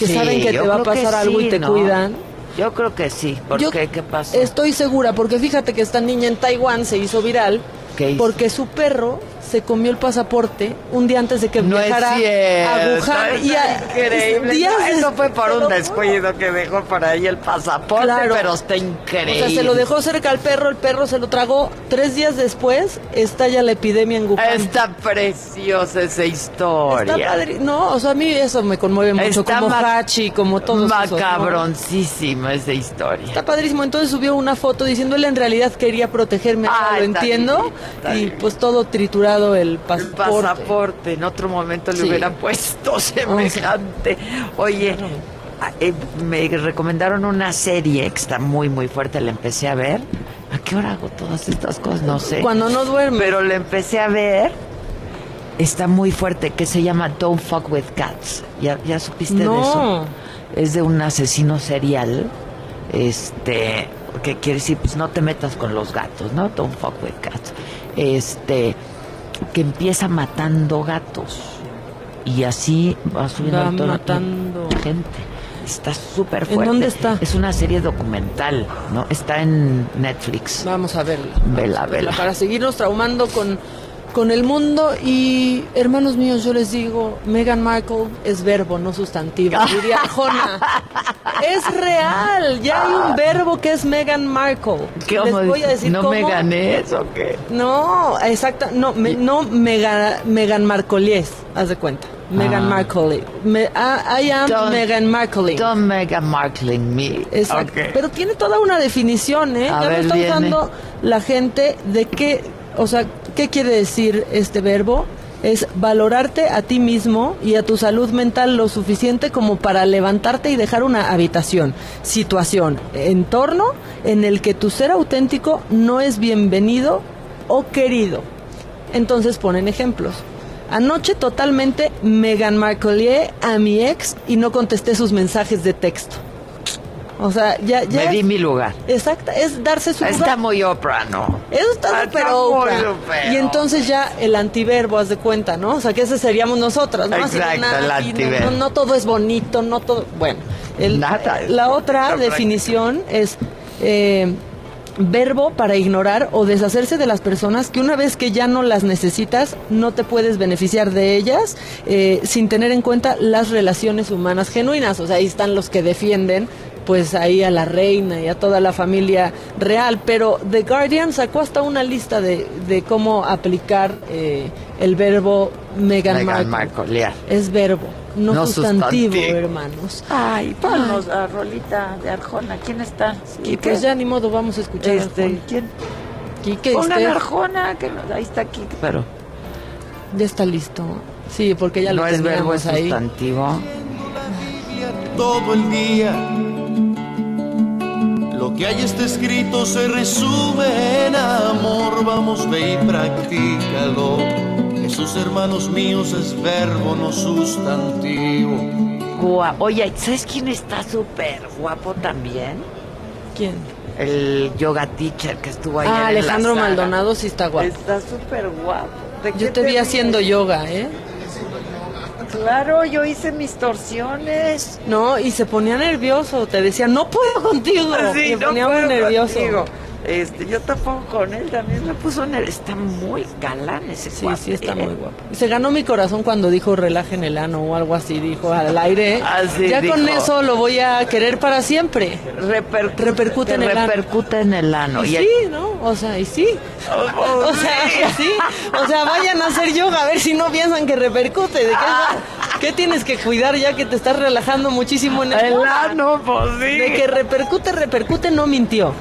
Que Sí, saben que te va a pasar algo sí, y te ¿no? cuidan. Yo creo que sí. ¿Por Yo qué? ¿Qué pasa? Estoy segura, porque fíjate que esta niña en Taiwán se hizo viral ¿Qué hizo? porque su perro se comió el pasaporte un día antes de que No viajara a Wuhan. es y a- increíble. días No, eso fue por un descuido que dejó por ahí el pasaporte, Claro. pero está O increíble. sea, se lo dejó cerca al perro, el perro se lo tragó. Tres días después estalla la epidemia en Wuhan. Está preciosa esa historia. Está padre. No, o sea, a mí eso me conmueve mucho. Está como Hachi, como todos esos, ¿no? Macabroncísima esa historia. Está padrísimo. Entonces subió una foto diciendo él en realidad quería protegerme. Ay, lo está entiendo. está y pues todo triturado el pasaporte. pasaporte. En otro momento le Sí. hubieran puesto semejante. Oye, a- eh, me recomendaron una serie que está muy, muy fuerte. La empecé a ver. ¿A qué hora hago todas estas cosas? No sé. Cuando no duerme. Pero la empecé a ver. Está muy fuerte, que se llama Don't Fuck with Cats. ¿Ya, ya supiste de No. eso? Es de un asesino serial. Este, que quiere decir, pues no te metas con los gatos, ¿no? Don't fuck with cats. Este, que empieza matando gatos. Y así va subiendo Va matando. gente. Está súper ¿En fuerte. dónde está? Es una serie documental, ¿no? Está en Netflix. Vamos a verla. Vela, vela. Para seguirnos traumando con, con el mundo. Y hermanos míos, yo les digo, Meghan Markle es verbo, no sustantivo. Diría Arjona. es real. Ya hay un verbo que es Meghan Markle. ¿Qué Les voy a decir ¿No cómo. me eso o qué? No, exacto. No, me, no Megan, Meghan Markolies, haz de cuenta. Meghan Ah. Markle. Me, I, I am Don't- Meghan Markle. Don't Mega Markling me. Exacto. Pero tiene toda una definición, ¿eh? A ya ver, lo está viene. usando la gente de qué, o sea, ¿qué quiere decir este verbo? Es valorarte a ti mismo y a tu salud mental lo suficiente como para levantarte y dejar una habitación, situación, entorno en el que tu ser auténtico no es bienvenido o querido. Entonces ponen ejemplos. Anoche totalmente Megan Markle a mi ex y no contesté sus mensajes de texto. O sea, ya, ya. Me di mi lugar. Exacto, es darse su Está lugar. muy Oprah, ¿no? Eso está Está súper Oprah. Y entonces ya el antiverbo, haz de cuenta, ¿no? O sea, que ese seríamos nosotras, ¿no? Exacto, nada, el antiverbo. No, no todo es bonito, no todo. Bueno, el- Nada. la otra Está definición es eh, verbo para ignorar o deshacerse de las personas que una vez que ya no las necesitas, no te puedes beneficiar de ellas eh, sin tener en cuenta las relaciones humanas genuinas. O sea, ahí están los que defienden pues ahí a la reina y a toda la familia real, pero The Guardian sacó hasta una lista de, de cómo aplicar eh, el verbo Meghan, Meghan Markle. Markle, Es verbo, no, No sustantivo, sustantivo. hermanos. Ay, ponnos a Rolita de Arjona. ¿Quién está? Y pues ya ni modo, vamos a escuchar. Este, Arjona. ¿quién? Quique, Pongan usted Arjona, que no- ahí está Kike, pero ya está listo. Sí, porque ya no lo es verbo, es ahí. sustantivo. todo el día. Lo que hay está escrito se resume en amor, vamos ve y practícalo. Jesús, hermanos míos, es verbo, no sustantivo. Gua- Oye, ¿sabes quién está súper guapo también? ¿Quién? El yoga teacher que estuvo ayer Ah, en Alejandro. Maldonado sí está guapo. Está súper guapo. ¿De qué Yo te vi haciendo yoga, ¿eh? Claro, yo hice mis torsiones. No, y se ponía nervioso, te decía, no puedo contigo. Sí, se no ponía muy nervioso. contigo. Este, yo tampoco con él también me puso nervioso. Está muy galán ese Sí, cuate, sí, está ¿eh? muy guapo. Se ganó mi corazón cuando dijo relajen el ano o algo así, dijo al aire. Así ya con eso lo voy a querer para siempre. Repercute, Repercute en el ano. repercute en el ano. Y Y sí, ¿no? O sea, y sí. Oh, o sea, y sí. O sea, vayan a hacer yoga a ver si no piensan que repercute. ¿De qué, qué tienes que cuidar ya que te estás relajando muchísimo en el, El ano, pues sí. De que repercute, repercute, no mintió.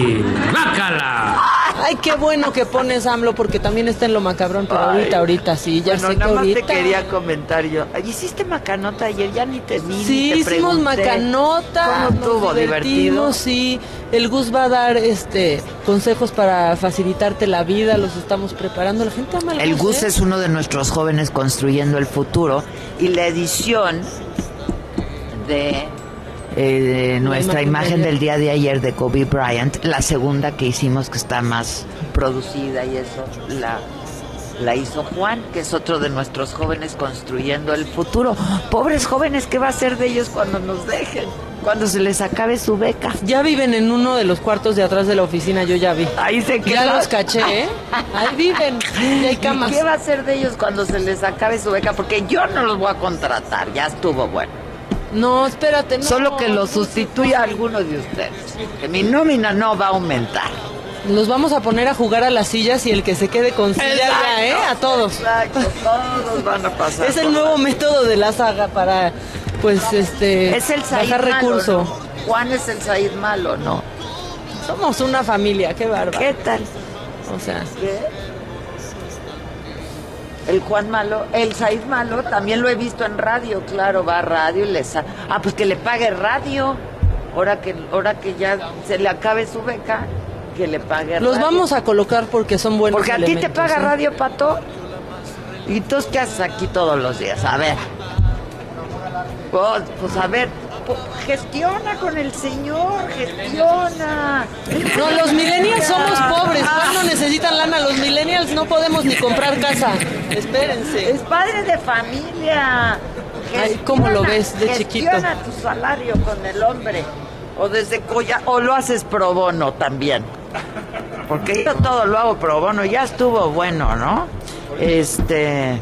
¡Fuchi! ¡Bácala! Ay, qué bueno que pones AMLO porque también está en lo macabrón, pero ahorita, ahorita sí, ya bueno, sé que nada más ahorita. te quería comentar yo. Ay, ¿Hiciste macanota ayer? Ya ni te vi, Sí, ni te hicimos pregunté. macanota. ¿Cómo estuvo? ¿Divertido? Sí, el Gus va a dar este consejos para facilitarte la vida, los estamos preparando. La gente ama al El Gus ¿eh? es uno de nuestros jóvenes construyendo el futuro y la edición de eh, nuestra imagen imagen de del día de ayer de Kobe Bryant, la segunda que hicimos que está más producida y eso la la hizo Juan, que es otro de nuestros jóvenes construyendo el futuro. Pobres jóvenes, ¿qué va a ser de ellos cuando nos dejen? Cuando se les acabe su beca. Ya viven en uno de los cuartos de atrás de la oficina, yo ya vi. Ahí se Ya quedan. los caché, ¿eh? Ahí viven, y hay camas. ¿Y qué va a ser de ellos cuando se les acabe su beca? Porque yo no los voy a contratar, ya estuvo bueno. No, espérate, no. Solo que los sustituya alguno de ustedes. Que mi nómina no va a aumentar. Los vamos a poner a jugar a las sillas y el que se quede con silla ya, ¿eh? A todos. Exacto, todos van a pasar. Es el nuevo método de la saga para, pues, este, Es el Said bajar malo, recurso. ¿no? Juan es el Said malo, ¿no? Somos una familia, qué bárbaro. ¿Qué tal? O sea, El Juan malo, el Said malo, también lo he visto en radio, claro, va a radio y le sa- Ah, pues que le pague radio. Ahora que, ahora que ya se le acabe su beca, que le pague los radio. vamos a colocar porque son buenos Porque a ti te paga ¿eh? Radio Pato. ¿Y tú qué haces aquí todos los días? A ver. Pues, pues a ver, gestiona con el señor, gestiona. No, los millennials somos pobres. ¿Cuándo necesitan lana? Los millennials no podemos ni comprar casa. Espérense. Es padre de familia. Ay, ¿cómo lo ves de chiquito? Gestiona tu salario con el hombre. O desde colla, o lo haces pro bono también. Porque yo todo lo hago pro bono, ya estuvo bueno, ¿no? Este.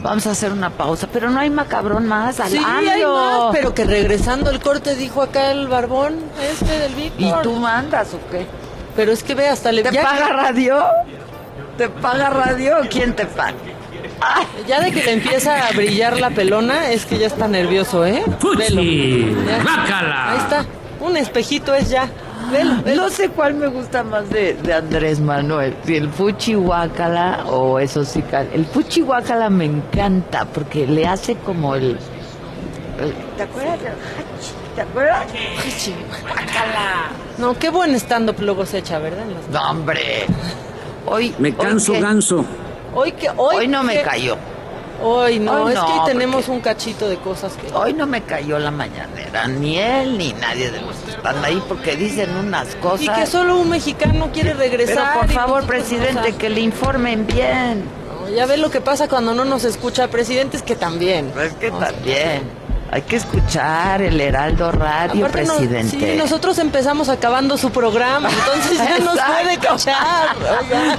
Vamos a hacer una pausa, pero no hay macabrón más. al Sí, hay más, pero que regresando el corte dijo acá el barbón este del Víctor. ¿Y tú mandas o qué? Pero es que ve, hasta le... ¿Te ya paga que- radio? ¿Te paga radio o quién te paga? Ya de que le empieza a brillar la pelona, es que ya está nervioso, ¿eh? Velo. Ahí está. Un espejito es ya. Velo, velo. No sé cuál me gusta más de, de Andrés Manuel, si el Fuchi Huácala o eso sí. El Fuchi Huácala me encanta porque le hace como el. el- ¿Te acuerdas del Hachi? ¿Te acuerdas? Hachi, Huácala. No, qué buen stand-up luego se echa, ¿verdad? Las- No, hombre. Hoy. Me hoy canso qué- ganso. Hoy que hoy, Hoy no me cayó. Hoy no, Hoy es que no, tenemos un cachito de cosas que. Hoy no me cayó la mañanera, ni él ni nadie de los que están ahí porque dicen unas cosas. Y que solo un mexicano quiere regresar. Pero por favor, presidente, que le informen bien. no, ya ve lo que pasa cuando no nos escucha presidente, es que también. Es que también. Hay que escuchar el Heraldo Radio, Aparte, no- presidente. sí, nosotros empezamos acabando su programa, entonces ya nos puede cachar.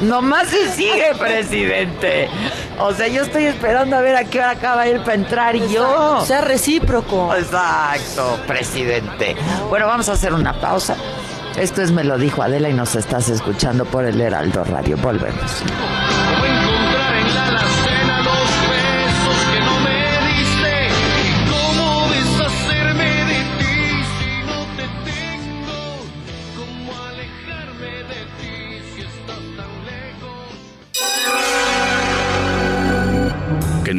Nomás se sigue, presidente. O sea, yo estoy esperando a ver a qué hora acaba él para entrar y yo. Sea recíproco. Exacto, presidente. Bueno, vamos a hacer una pausa. Esto es Me lo dijo Adela y nos estás escuchando por el Heraldo Radio. Volvemos.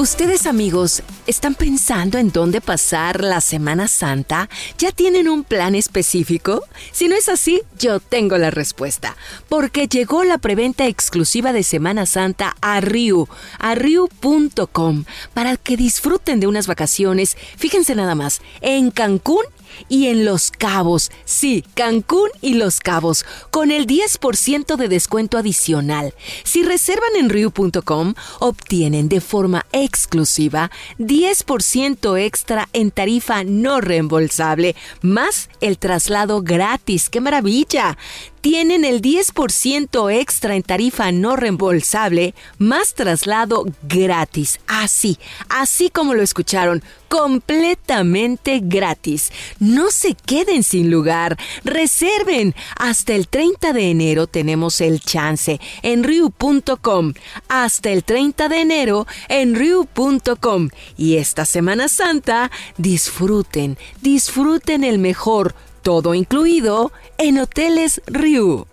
Ustedes amigos, ¿están pensando en dónde pasar la Semana Santa? ¿Ya tienen un plan específico? Si no es así, yo tengo la respuesta, porque llegó la preventa exclusiva de Semana Santa a Riu, a riu.com, para que disfruten de unas vacaciones, fíjense nada más, en Cancún y en Los Cabos. Sí, Cancún y Los Cabos, con el 10% de descuento adicional. Si reservan en Riu.com, obtienen de forma exclusiva 10% extra en tarifa no reembolsable, más el traslado gratis. ¡Qué maravilla! Tienen el 10% extra en tarifa no reembolsable, más traslado gratis. Así, así como lo escucharon, completamente gratis. No se queden sin lugar, reserven. Hasta el 30 de enero tenemos el chance en riu.com. Hasta el 30 de enero en riu.com. Y esta Semana Santa, disfruten, disfruten el mejor, todo incluido, en Hoteles Riu.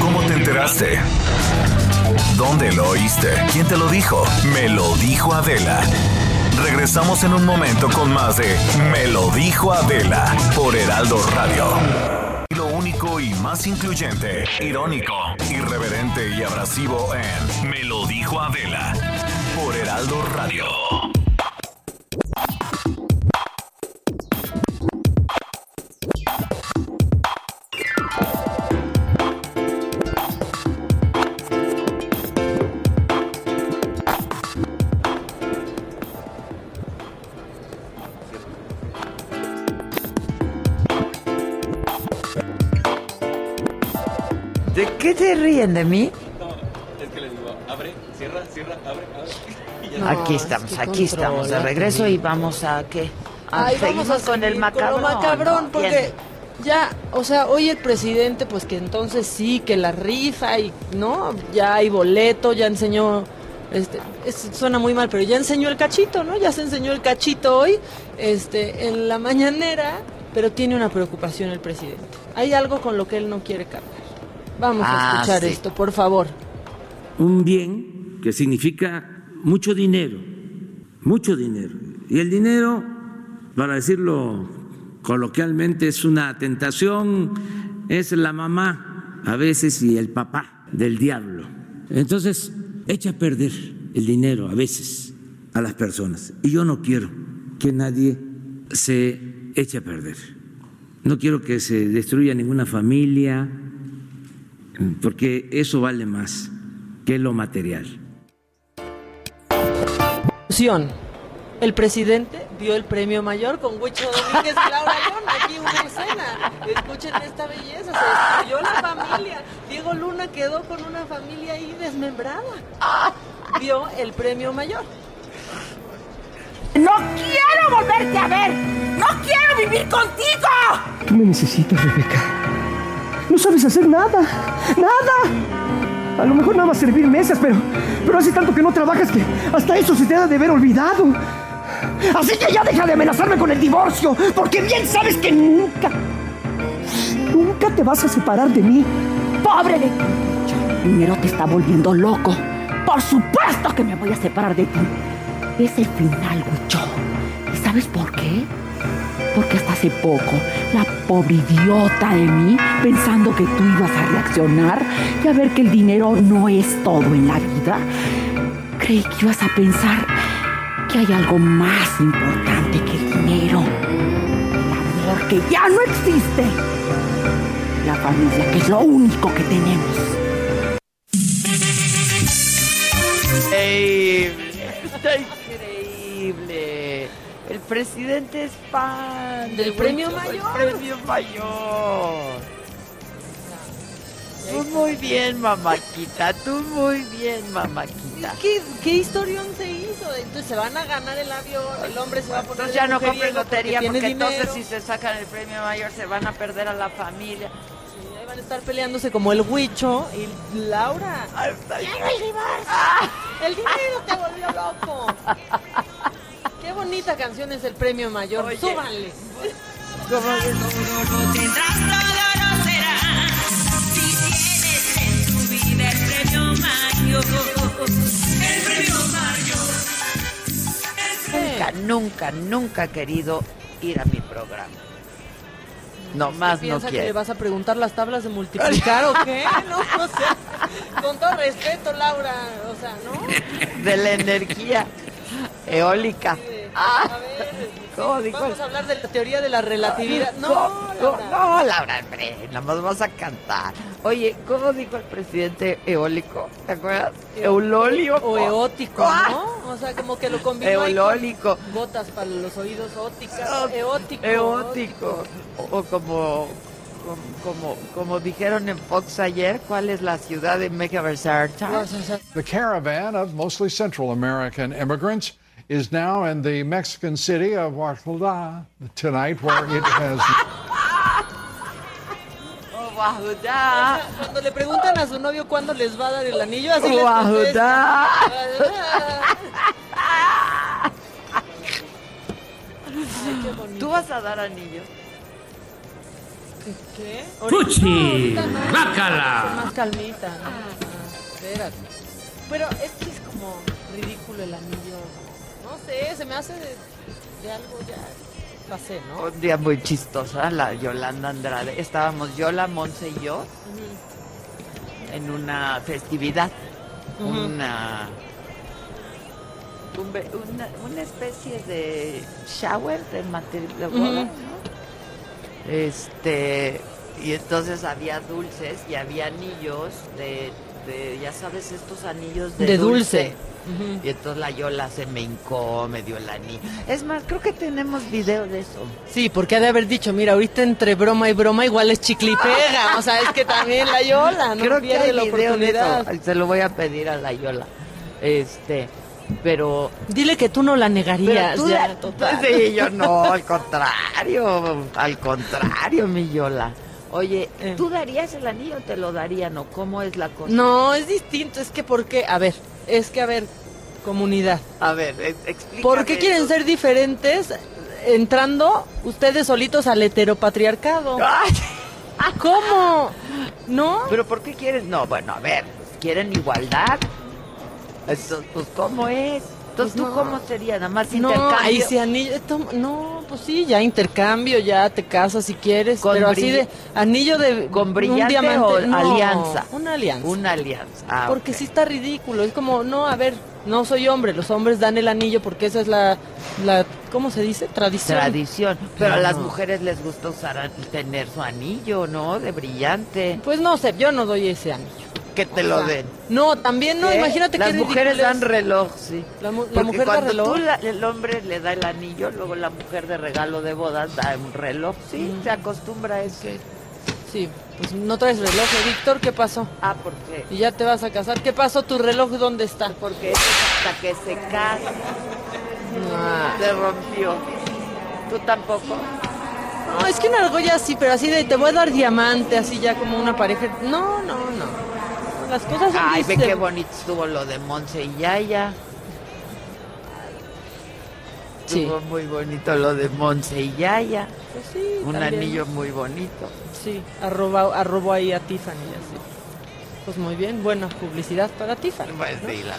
¿Cómo te enteraste? ¿Dónde lo oíste? ¿Quién te lo dijo? Me lo dijo Adela. Regresamos en un momento con más de Me lo dijo Adela por Heraldo Radio. Lo único y más incluyente, irónico, irreverente y abrasivo en Me lo dijo Adela por Heraldo Radio. ¿De qué te ríen de mí? Es que le digo, abre, cierra, cierra, abre, abre. Aquí estamos, aquí estamos de control, regreso y vamos a qué? A Ay, seguimos vamos a con el macabrón. lo macabrón, ¿no? porque ya, o sea, hoy el presidente, pues que entonces sí, que la rifa y, ¿no? Ya hay boleto, ya enseñó, este, es- suena muy mal, pero ya enseñó el cachito, ¿no? Ya se enseñó el cachito hoy, este, en la mañanera, pero tiene una preocupación el presidente. Hay algo con lo que él no quiere cargar. Vamos a Ah, escuchar sí. esto, por favor. un bien que significa mucho dinero, mucho dinero. Y el dinero, para decirlo coloquialmente, es una tentación, es la mamá a veces y el papá del diablo. Entonces, echa a perder el dinero a veces a las personas. Y yo no quiero que nadie se eche a perder. No quiero que se destruya ninguna familia, porque eso vale más que lo material. El presidente dio el premio mayor con Huicho Domínguez y Laura León. Aquí una escena. Escuchen esta belleza. Se destruyó la familia. Diego Luna quedó con una familia ahí desmembrada. Dio el premio mayor. ¡No quiero volverte a ver! ¡No quiero vivir contigo! Tú me necesitas, Rebeca. No sabes hacer nada. Nada. A lo mejor nada más servir mesas, pero, pero hace tanto que no trabajas que hasta eso se te ha de haber olvidado. Así que ya deja de amenazarme con el divorcio, porque bien sabes que nunca, nunca te vas a separar de mí. ¡Pobre de dinero te está volviendo loco. Por supuesto que me voy a separar de ti. Es el final, Huicho. ¿Y sabes por qué? Porque hasta hace poco, la pobre idiota de mí, pensando que tú ibas a reaccionar y a ver que el dinero no es todo en la vida, creí que ibas a pensar que hay algo más importante que el dinero. El amor que ya no existe. La familia, que es lo único que tenemos. Increíble. El presidente es fan Del premio mayor. premio mayor. Tú muy bien, mamáquita. Tú muy bien, mamáquita. ¿Qué, ¿Qué historión se hizo? Entonces se van a ganar el avión, el hombre se va a poner Entonces ya no compren lotería porque, entonces dinero. si se sacan el premio mayor se van a perder a la familia. Sí, ahí van a estar peleándose como el Huicho y Laura. ¡Quiero el divorcio! El dinero te volvió loco. Bonita canción es el premio mayor. Oye. Súbanle. Todo lo tendrás, todo lo serás. Si tienes en tu vida el premio mayor. El premio mayor. Nunca, nunca, nunca he querido ir a mi programa. No más ¿Qué no piensa que le quiero. vas a preguntar las tablas de multiplicar o qué? No, o sea, con todo respeto, Laura, o sea, ¿no? De la energía eólica. A ver, ¿Cómo sí, dijo? vamos a hablar de la teoría de la relatividad. No. Laura. No, Laura, hombre, nada más vas a cantar. Oye, ¿cómo dijo el presidente eólico? ¿Te acuerdas? Eulolio. O eótico, ¿no? O sea, como que lo combinó ahí con. Gotas para los oídos óticas. Eótico. Eótico. O, o como como, como, como dijeron en Fox ayer, ¿cuál es la ciudad de Megaversarta? The caravan of mostly Central American immigrants is now in the Mexican city of Oaxaca tonight, where it has. Oh, Guajudá. Cuando le preguntan a su novio cuándo les va a dar el anillo, así les Guajudá. Ay. ¿Tú vas a dar anillo? ¿Qué? ¡Fuchi! ¡Bácala! Más calmita. ¿no? Ah, espérate. Pero es que es como ridículo el anillo. Sé, se me hace de, de algo ya pasé, ¿no? Un día muy chistosa, la Yolanda Andrade. Estábamos Yola, Monse y yo en una festividad. Una, un una. Una especie de shower de material de boda, Ujú. ¿no? Este. Y entonces había dulces y había anillos de, de ya sabes, estos anillos de, De dulce. Y entonces la Yola se me hincó, me dio. Es más, creo que tenemos video de eso. Sí, porque ha de haber dicho, mira, ahorita entre broma y broma igual es chicle y pega. O sea, es que también la Yola, no creo que hay la video de oportunidad. eso. Se lo voy a pedir a la Yola. Este, pero... Dile que tú no la negarías. Pero tú ya, la- total. Sí, yo no, al contrario, al contrario, mi Yola. Oye, ¿tú darías el anillo o te lo darían o cómo es la cosa? No, es distinto. Es que, ¿por qué? A ver, es que, a ver, comunidad. A ver, ex- explícame. ¿Por qué quieren eso. ser diferentes entrando ustedes solitos al heteropatriarcado? ¿Cómo? ¿No? ¿Pero por qué quieren? No, bueno, a ver, pues, quieren igualdad. Entonces, pues, ¿cómo es? Entonces, ¿tú Pues no. cómo sería? Nada más No, intercambio. ahí sí anillo, no, pues sí, ya intercambio, ya te casas si quieres, Con pero así de anillo de ¿Con un brillante diamante, o no, alianza? Una alianza. Una alianza. Ah, porque sí está ridículo, es como, no, a ver, no soy hombre, los hombres dan el anillo porque esa es la, la ¿cómo se dice? Tradición. Tradición. Pero a las mujeres les gusta usar, tener su anillo, ¿no? De brillante. Pues no sé, yo no doy ese anillo. Que te lo den. No, también no, ¿Qué? imagínate Las qué mujeres dan reloj, sí. La, mu- la Porque mujer da cuando reloj. tú la- el hombre le da el anillo, luego la mujer de regalo de bodas da un reloj. Sí, se acostumbra a eso. Sí, pues no traes reloj, ¿eh, Víctor, ¿qué pasó? Ah, ¿por qué? Y ya te vas a casar, ¿qué pasó? ¿Tu reloj dónde está? Porque eso es hasta que se casa. Ah. Se rompió. ¿Tú tampoco? No, es que una argolla así, pero así de te voy a dar diamante, así ya como una pareja. No, no, no. Las cosas son Ay, ve qué bonito estuvo lo de Monse y Yaya. Sí. Estuvo muy bonito lo de Monse y Yaya. Pues sí, Un también. anillo muy bonito. Sí, arroba, arrobo ahí a Tiffany así. Pues muy bien, buena publicidad para Tiffany. Pues ¿no? sí, la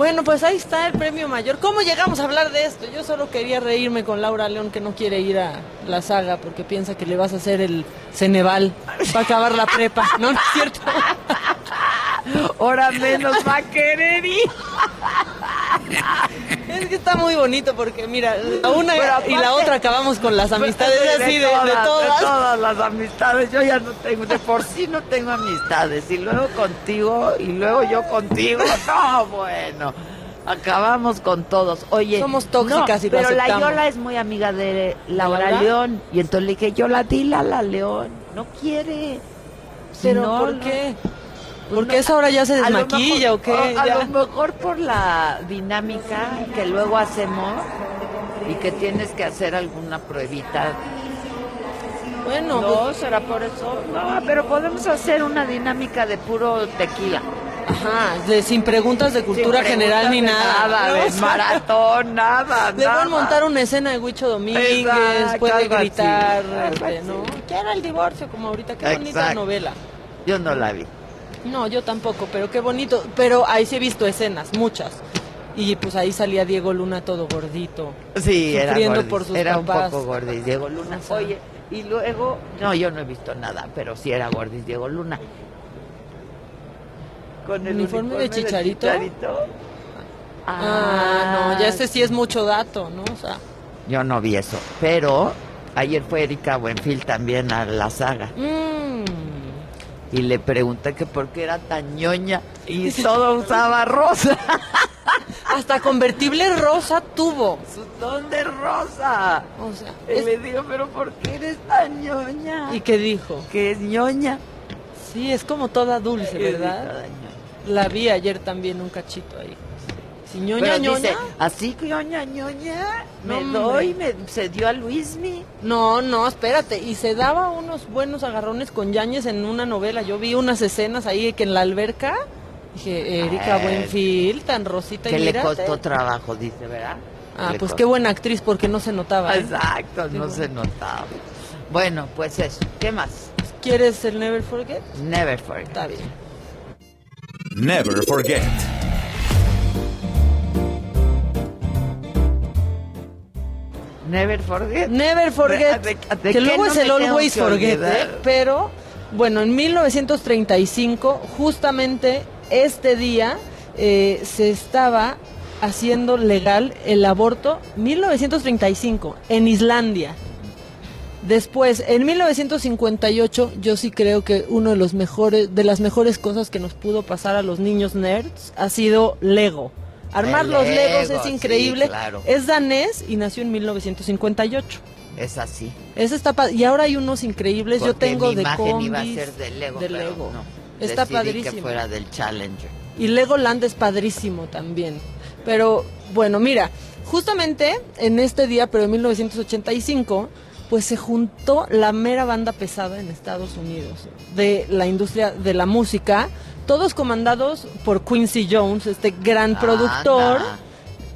Bueno, pues ahí está el premio mayor. ¿Cómo llegamos a hablar de esto? Yo solo quería reírme con Laura León que no quiere ir a la saga porque piensa que le vas a hacer el Ceneval para acabar la prepa. No, no es cierto. Ahora menos va a querer ir. Es que está muy bonito porque mira, la una y la otra acabamos con las amistades así de, de todas. de todas las amistades. Yo ya no tengo, de por sí no tengo amistades. Y luego contigo, y luego yo contigo. No, bueno. Acabamos con todos. Oye, Somos tóxicas no, y lo pero la. Yola es muy amiga de Laura Laura? León. Y entonces le dije, Yola, dile a la León. No quiere. Pero no, ¿por qué? ¿Porque no, esa hora ya se a desmaquilla mejor- o qué? A, lo mejor por la dinámica que luego hacemos y que tienes que hacer alguna pruebita. Bueno, no, pues- será por eso. No, pero podemos hacer una dinámica de puro tequila. Ajá, de- sin preguntas de cultura general ni nada. nada, de maratón, nada, Le nada. pueden montar una escena de Huicho Domínguez, Exacto, puede así, gritar, este. ¿no? Quiero el divorcio, como ahorita, qué bonita novela. Yo no la vi. No, yo tampoco, pero qué bonito. Pero ahí sí he visto escenas, muchas. Y pues ahí salía Diego Luna todo gordito. Sí, era gordis, por sus era papás. un poco gordis Diego Luna. O sea, Oye, y luego, no, yo no he visto nada, pero sí era gordis Diego Luna. Con el ¿Uniforme uniforme, de Chicharito? Chicharito. Ah, no, ya este sí es mucho dato, ¿no? O sea, Yo no vi eso, pero ayer fue Erika Buenfil también a la saga mm, y le pregunté que por qué era tan ñoña y todo usaba rosa. Hasta convertible rosa tuvo. Su ton de rosa. O sea, Y le digo, pero ¿por qué eres tan ñoña? ¿Y qué dijo? Que es ñoña. Sí, es como toda dulce, ¿verdad? toda La vi ayer también un cachito ahí. Si ñoña, Pero ñoña. dice, así ñoña, ñoña, me No, doy, me se dio a Luismi. No, no, espérate. Y se daba unos buenos agarrones con Yañez en una novela. Yo vi unas escenas ahí que en la alberca. Dije, Erika Ay. Buenfil, tan rosita Que y le mírate. costó trabajo, dice, ¿verdad? Ah, Le pues costó. qué buena actriz porque no se notaba. ¿eh? Exacto, Qué no bueno. se notaba. Bueno, pues eso. ¿Qué más? ¿Quieres el Never Forget? Never forget. Está bien. Never forget. Never forget. Never Forget. ¿De- de que luego no es el Always Forget? ¿eh? Pero, bueno, en 1935, justamente este día, eh, se estaba haciendo legal el aborto. 1935, en Islandia. Después, en 1958, yo sí creo que uno de los mejores, de las mejores cosas que nos pudo pasar a los niños nerds ha sido Lego. Armar los Legos Lego, es sí, increíble. claro. Es danés y nació en 1958. Es así. Ese está pa- y ahora hay unos increíbles. yo tengo mi de imagen iba a ser de Lego, de Lego. no. Está padrísimo. que fuera del Challenger. Y Legoland es padrísimo también. Pero bueno, mira, justamente en este día, pero en 1985, pues se juntó la mera banda pesada en Estados Unidos de la industria de la música, todos comandados por Quincy Jones, este gran productor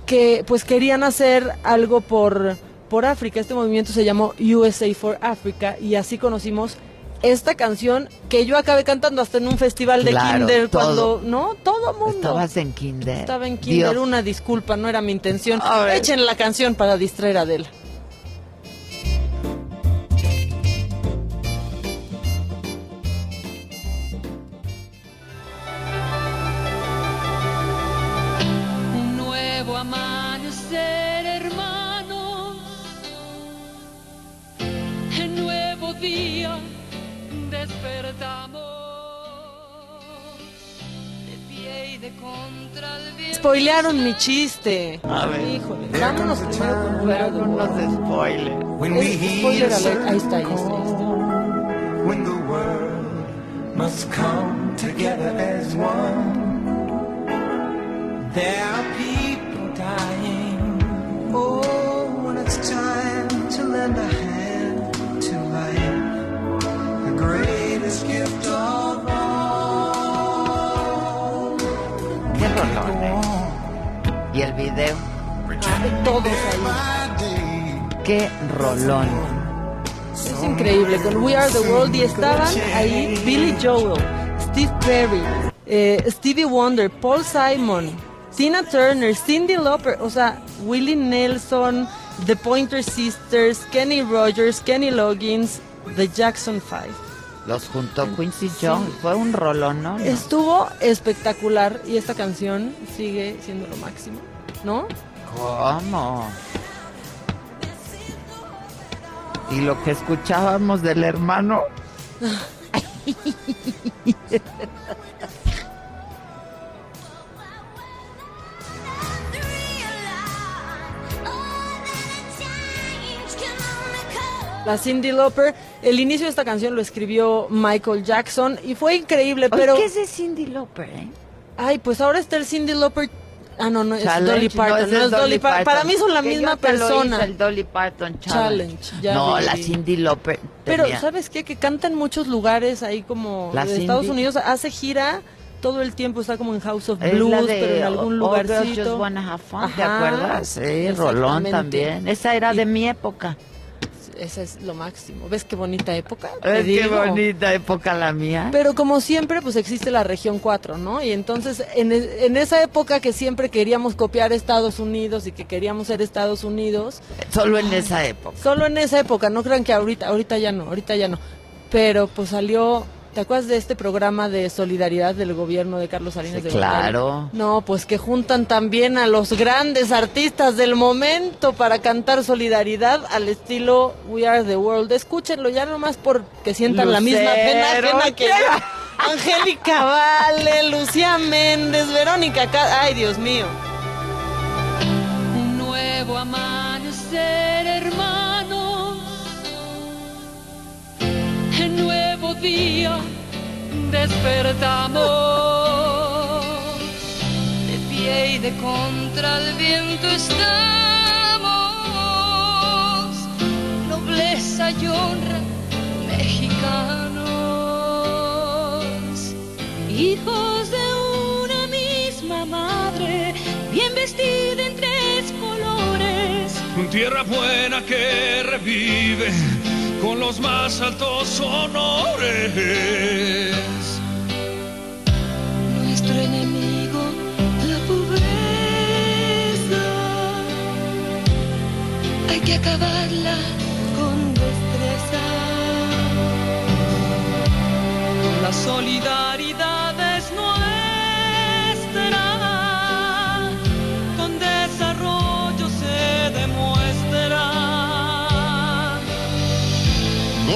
que pues querían hacer algo por, por África. Este movimiento se llamó USA for Africa y así conocimos esta canción que yo acabé cantando hasta en un festival de Claro, kinder todo. cuando no todo mundo Estabas en kinder. estaba en kinder Dios. una disculpa no era mi intención echen la canción para distraer a Adela día despertamos. De pie y de contra el viento. spoilearon mi chiste A ver. híjole vámonos primero con Pero no nos spoiler. Es spoiler alert. ahí está ahí está, ahí está. When the world must come together as one. There are people dying. Oh, when it's time to lend a hand greatest gift of all. Qué rolón, ¿eh? Y el video. todos ahí Qué rolón. Es increíble, con We Are the World y estaban ahí Billy Joel, Steve Perry, eh, Stevie Wonder, Paul Simon, Tina Turner, Cindy Lauper, o sea, Willie Nelson, The Pointer Sisters, Kenny Rogers, Kenny Loggins, The Jackson Five. Los juntó Quincy Jones. Fue un rolón, ¿no? Estuvo espectacular y esta canción sigue siendo lo máximo, ¿no? ¿Cómo? Y lo que escuchábamos del hermano. La Cindy Lauper, el inicio de esta canción lo escribió Michael Jackson y fue increíble, Oye, pero... ¿Qué es de Cindy Lauper, eh? Ay, pues ahora está el Cindy Lauper... Ah, no, no, es Dolly Parton. No, es es Dolly Parton. Para mí son la Que misma persona. hice, el Dolly Parton Challenge. Challenge, ya no, vi. la Cindy Lauper. Pero, ¿sabes qué? Que canta en muchos lugares ahí como La de Estados. Unidos. Hace gira todo el tiempo, está como en House of Es Blues, de pero en algún lugarcito. Just Wanna Have Fun, ¿te acuerdas? Sí, Rolón también. Esa era de mi época. Esa es lo máximo. ¿Ves qué bonita época? Te Es qué bonita época la mía. Pero como siempre, pues existe la región 4, ¿no? Y entonces, en, e- en esa época que siempre queríamos copiar Estados Unidos y que queríamos ser Estados Unidos, Solo en esa época. solo en esa época, no crean que ahorita, ahorita ya no, ahorita ya no. Pero pues salió, ¿te acuerdas de este programa de solidaridad del gobierno de Carlos Salinas Sí, de Gortari? claro. No, pues que juntan también a los grandes artistas del momento para cantar solidaridad al estilo We Are the World. Escúchenlo ya nomás porque sientan la misma pena ajena que yo. Angélica Vale, Lucía Méndez, Verónica Ca- Ay, Dios mío. nuevo amanecer, hermanos. En nuevo día despertamos. De pie y de contra el viento estamos. Nobleza y honra, mexicanos. Hijos de una misma madre, bien vestida en tres colores. Tierra buena que revive con los más altos honores. Nuestro enemigo, la pobreza. Hay que acabarla con destreza. La solidaridad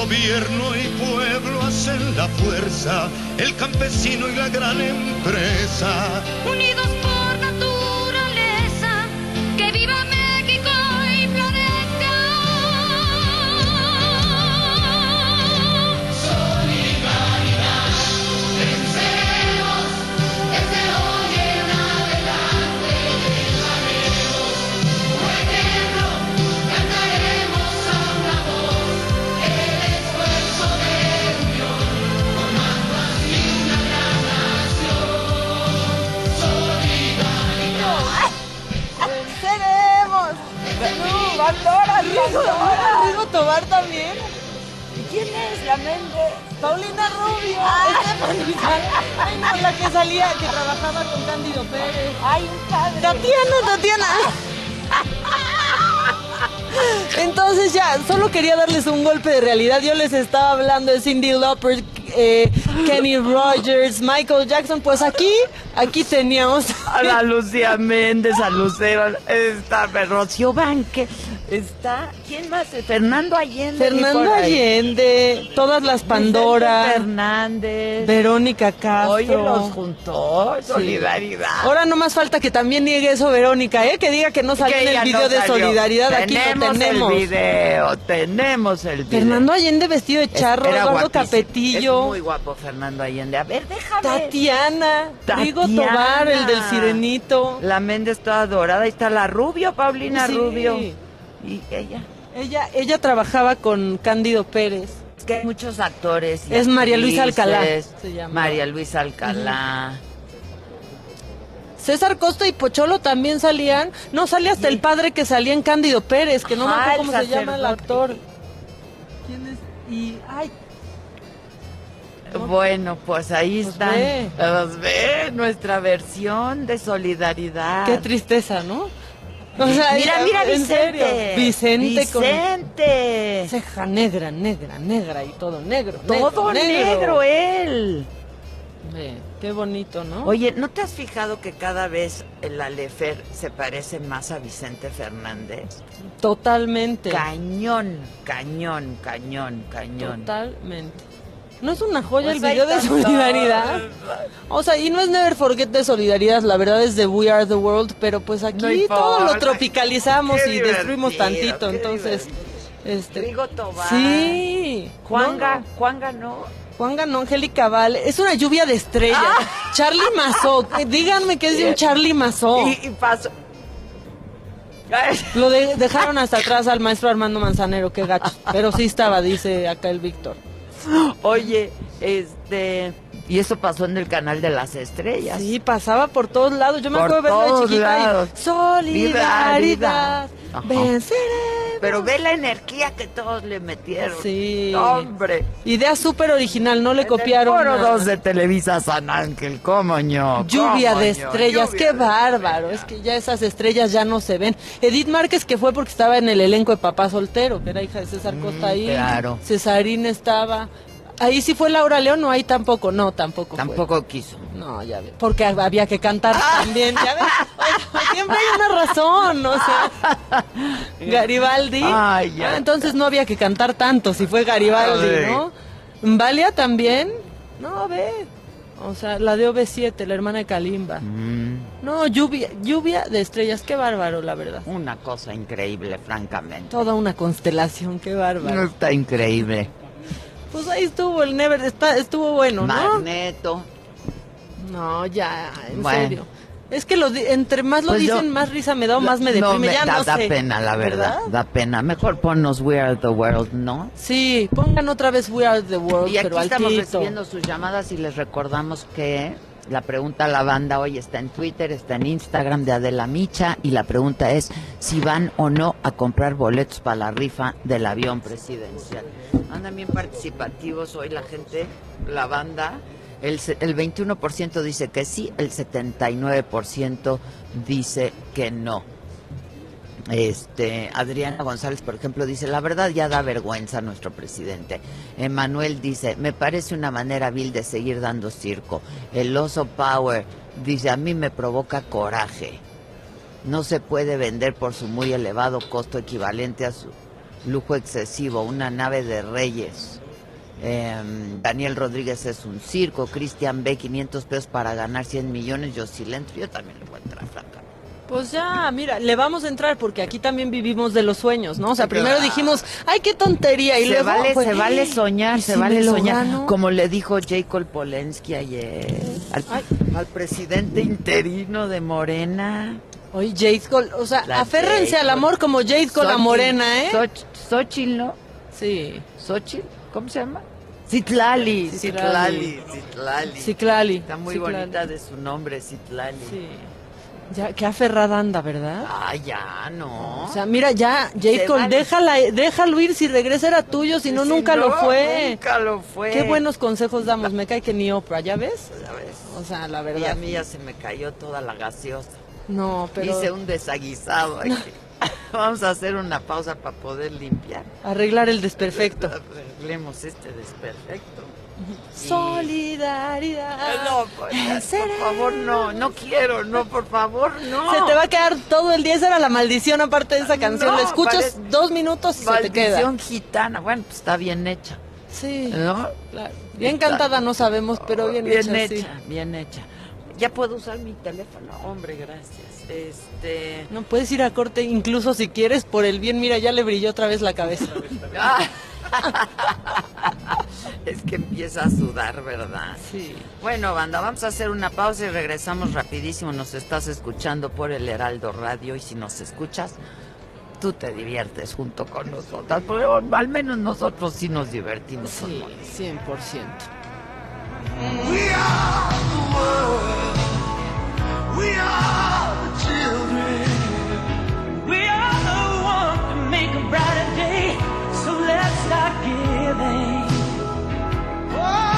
Gobierno y pueblo hacen la fuerza, el campesino y la gran empresa. Unidos por naturaleza, ¡No, Bandora, Bandora! Rigo Tobar también. ¿Y quién es la Méndez? Paulina Rubio. Ay, no, la que salía, que trabajaba con Cándido Pérez. Ay, padre. Tatiana, Tatiana. Entonces ya, solo quería darles un golpe de realidad. Yo les estaba hablando de Cindy Lauper, eh, Kenny Rogers, Michael Jackson. Pues aquí, aquí teníamos A la Lucía Méndez, a Lucero, está Rocío Banque, está, ¿quién más? Fernando Allende. Fernando. Allende, todas las Pandora, Vicente Fernández. Verónica Castro. Oye, los juntó, Sí. solidaridad. Ahora no más falta que también niegue eso Verónica, ¿eh? Que diga que no salió Que en el video no de solidaridad. Aquí lo Tenemos tenemos. el video, tenemos el video. Fernando Allende vestido de charro, Era Eduardo guapísimo. Capetillo. Es muy guapo Fernando Allende. A ver, déjame. Tatiana, Rigo Tatiana. Tobar, el del sirenito. La Méndez toda dorada. Ahí está la Rubio, Paulina Sí. Rubio. Y ella. Ella, ella trabajaba con Cándido Pérez. Es que hay muchos actores. y Es María Luisa Alcalá, actrices. se llama. María Luisa Alcalá. César Costa y Pocholo también salían. No, sale hasta el padre que salía en Cándido Pérez, que no me acuerdo cómo se llama el actor. ¿Quién es? Y, ay, Bueno, pues ahí Pues están. ve. Pues ve nuestra versión de solidaridad. qué tristeza, ¿no? O sea, mira, mira en Vicente. serio. Vicente con Vicente. ceja negra, negra, negra y todo negro. Todo negro, él. Ve, qué bonito, ¿no? Oye, ¿no te has fijado que cada vez el Alefer se parece más a Vicente Fernández? Totalmente. Cañón, cañón, cañón, cañón. Totalmente. ¿No es una joya Pues el video de solidaridad? O sea, y no es Never Forget de solidaridad, la verdad es de We Are the World, pero pues aquí No todo lo tropicalizamos y destruimos tantito, entonces... Este, Rigo Tobar. Sí. Juanga, No. Juan ganó. Juan ganó Angélica Vale. Es una lluvia de estrellas. Charlie Mazó. eh, Díganme que es de un Charlie Mazó. Y, y pasó. Lo de- dejaron hasta atrás al maestro Armando Manzanero, qué gacho. Pero sí estaba, dice acá el Víctor. Oye, este. Y eso pasó en el canal de las estrellas. Sí, pasaba por todos lados. Yo me Por acuerdo de chiquita lados. y solidaridad. Venceremos. Pero ve la energía que todos le metieron. Sí. Hombre. Idea súper original, no le copiaron. Foro nada. 2 de Televisa San Ángel, cómo ño. Lluvia cómo de estrellas, lluvia qué de bárbaro. Es que ya esas estrellas ya no se ven. Edith Márquez, que fue porque estaba en el elenco de Papá Soltero, que era hija de César Costa ahí. Mm, claro. Cesarín estaba. Ahí sí fue Laura León, no, ahí tampoco, no, tampoco. fue. Tampoco quiso. No, ya ve. Porque había que cantar también, ya ves. Siempre hay una razón, o sea. Garibaldi. Ay, ya. Ah, entonces no había que cantar tanto si fue Garibaldi. ¿no? Valia también. No, ve. O sea, la de OV7, la hermana de Kalimba. No, lluvia, lluvia de estrellas, qué bárbaro, la verdad. Una cosa increíble, francamente. Toda una constelación, qué bárbaro. Está increíble. Pues ahí estuvo el Never, está, estuvo bueno, ¿no? Magneto. No, ya, en Bueno. serio. Es que lo entre más lo Pues yo- dicen, más risa me da o más me No, deprime. ya da, no da sé. pena, la verdad, Da pena. Mejor ponnos We Are the World, ¿no? Sí, pongan otra vez We Are the World, Y aquí pero estamos altito. recibiendo sus llamadas y les recordamos que la pregunta a la banda hoy está en Twitter, está en Instagram de Adela Micha y la pregunta es si van o no a comprar boletos para la rifa del avión presidencial. Andan bien participativos hoy la gente, la banda. El, el 21% dice que sí, el 79% dice que no. Este, Adriana González, por ejemplo, dice, la verdad ya da vergüenza a nuestro presidente. Emanuel dice, me parece una manera vil de seguir dando circo. El oso Power dice, a mí me provoca coraje. No se puede vender por su muy elevado costo equivalente a su lujo excesivo, una nave de reyes. Em, Daniel Rodríguez es un circo, Cristian B, 500 pesos para ganar 100 millones, yo sí le entro, yo también le voy a entrar. Pues ya, mira, le vamos a entrar porque aquí también vivimos de los sueños, ¿no? O sea, primero dijimos, ay, qué tontería. Y se luego vale, fue, se vale "¿Y soñar, se si vale soñar. gano?". Como le dijo Jacob Polensky ayer al, al presidente interino de Morena. Oye, Jade Cole, o sea, La aférrense Jade al amor como Jade con la morena, ¿eh? Xoch- Xochitl, ¿no? Sí. Xochitl, ¿cómo se llama? Citlali, Citlali. Citlali, Citlali. Citlali. Está muy Citlali. bonita de su nombre, Citlali. Sí. Ya, qué aferrada anda, ¿verdad? Ah, ya, no. O sea, mira, ya, J. Se Cole, vale. déjala, déjalo ir, si regresa era tuyo, si no, Si nunca lo fue. Nunca lo fue. Qué buenos consejos damos, me cae que ni Oprah, ¿ya ves? Ya ves. O sea, la Y a verdad. mí ya se me cayó toda la gaseosa. No, pero Hice un desaguisado aquí. Vamos a hacer una pausa para poder limpiar. arreglar el desperfecto. Arreglemos este desperfecto. Solidaridad. No, pues, por favor, no, no quiero, no, por favor, no. Se te va a quedar todo el día, esa era la maldición aparte de esa canción. No, la escuchas dos minutos y se te queda. Maldición gitana. Bueno, pues está bien hecha. Sí. ¿No? Claro. Bien cantada no sabemos, pero bien, bien hecha, sí. hecha, bien hecha. Ya puedo usar mi teléfono, hombre, gracias. Este, No puedes ir a corte incluso si quieres por el bien. Mira, ya le brilló otra vez la cabeza. Ah. es que empieza a sudar, ¿verdad? Sí. Bueno, banda, vamos a hacer una pausa y regresamos rapidísimo. Nos estás escuchando por el Heraldo Radio y si nos escuchas, tú te diviertes junto con nosotras. Porque al menos nosotros sí nos divertimos. Sí, Mónica. 100%. We are the world. We are the children. We are the ones to make a brighter day. So let's start giving. Oh,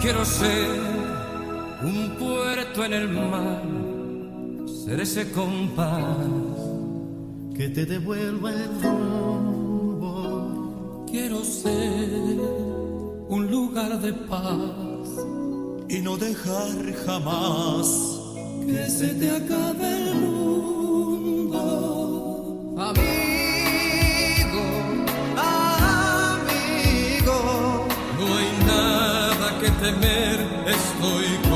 Quiero ser un puerto en el mar, ser ese compás que te devuelva el rumbo. Quiero ser un lugar de paz y no dejar jamás que se te acabe el mundo. Amigo, temer, estoy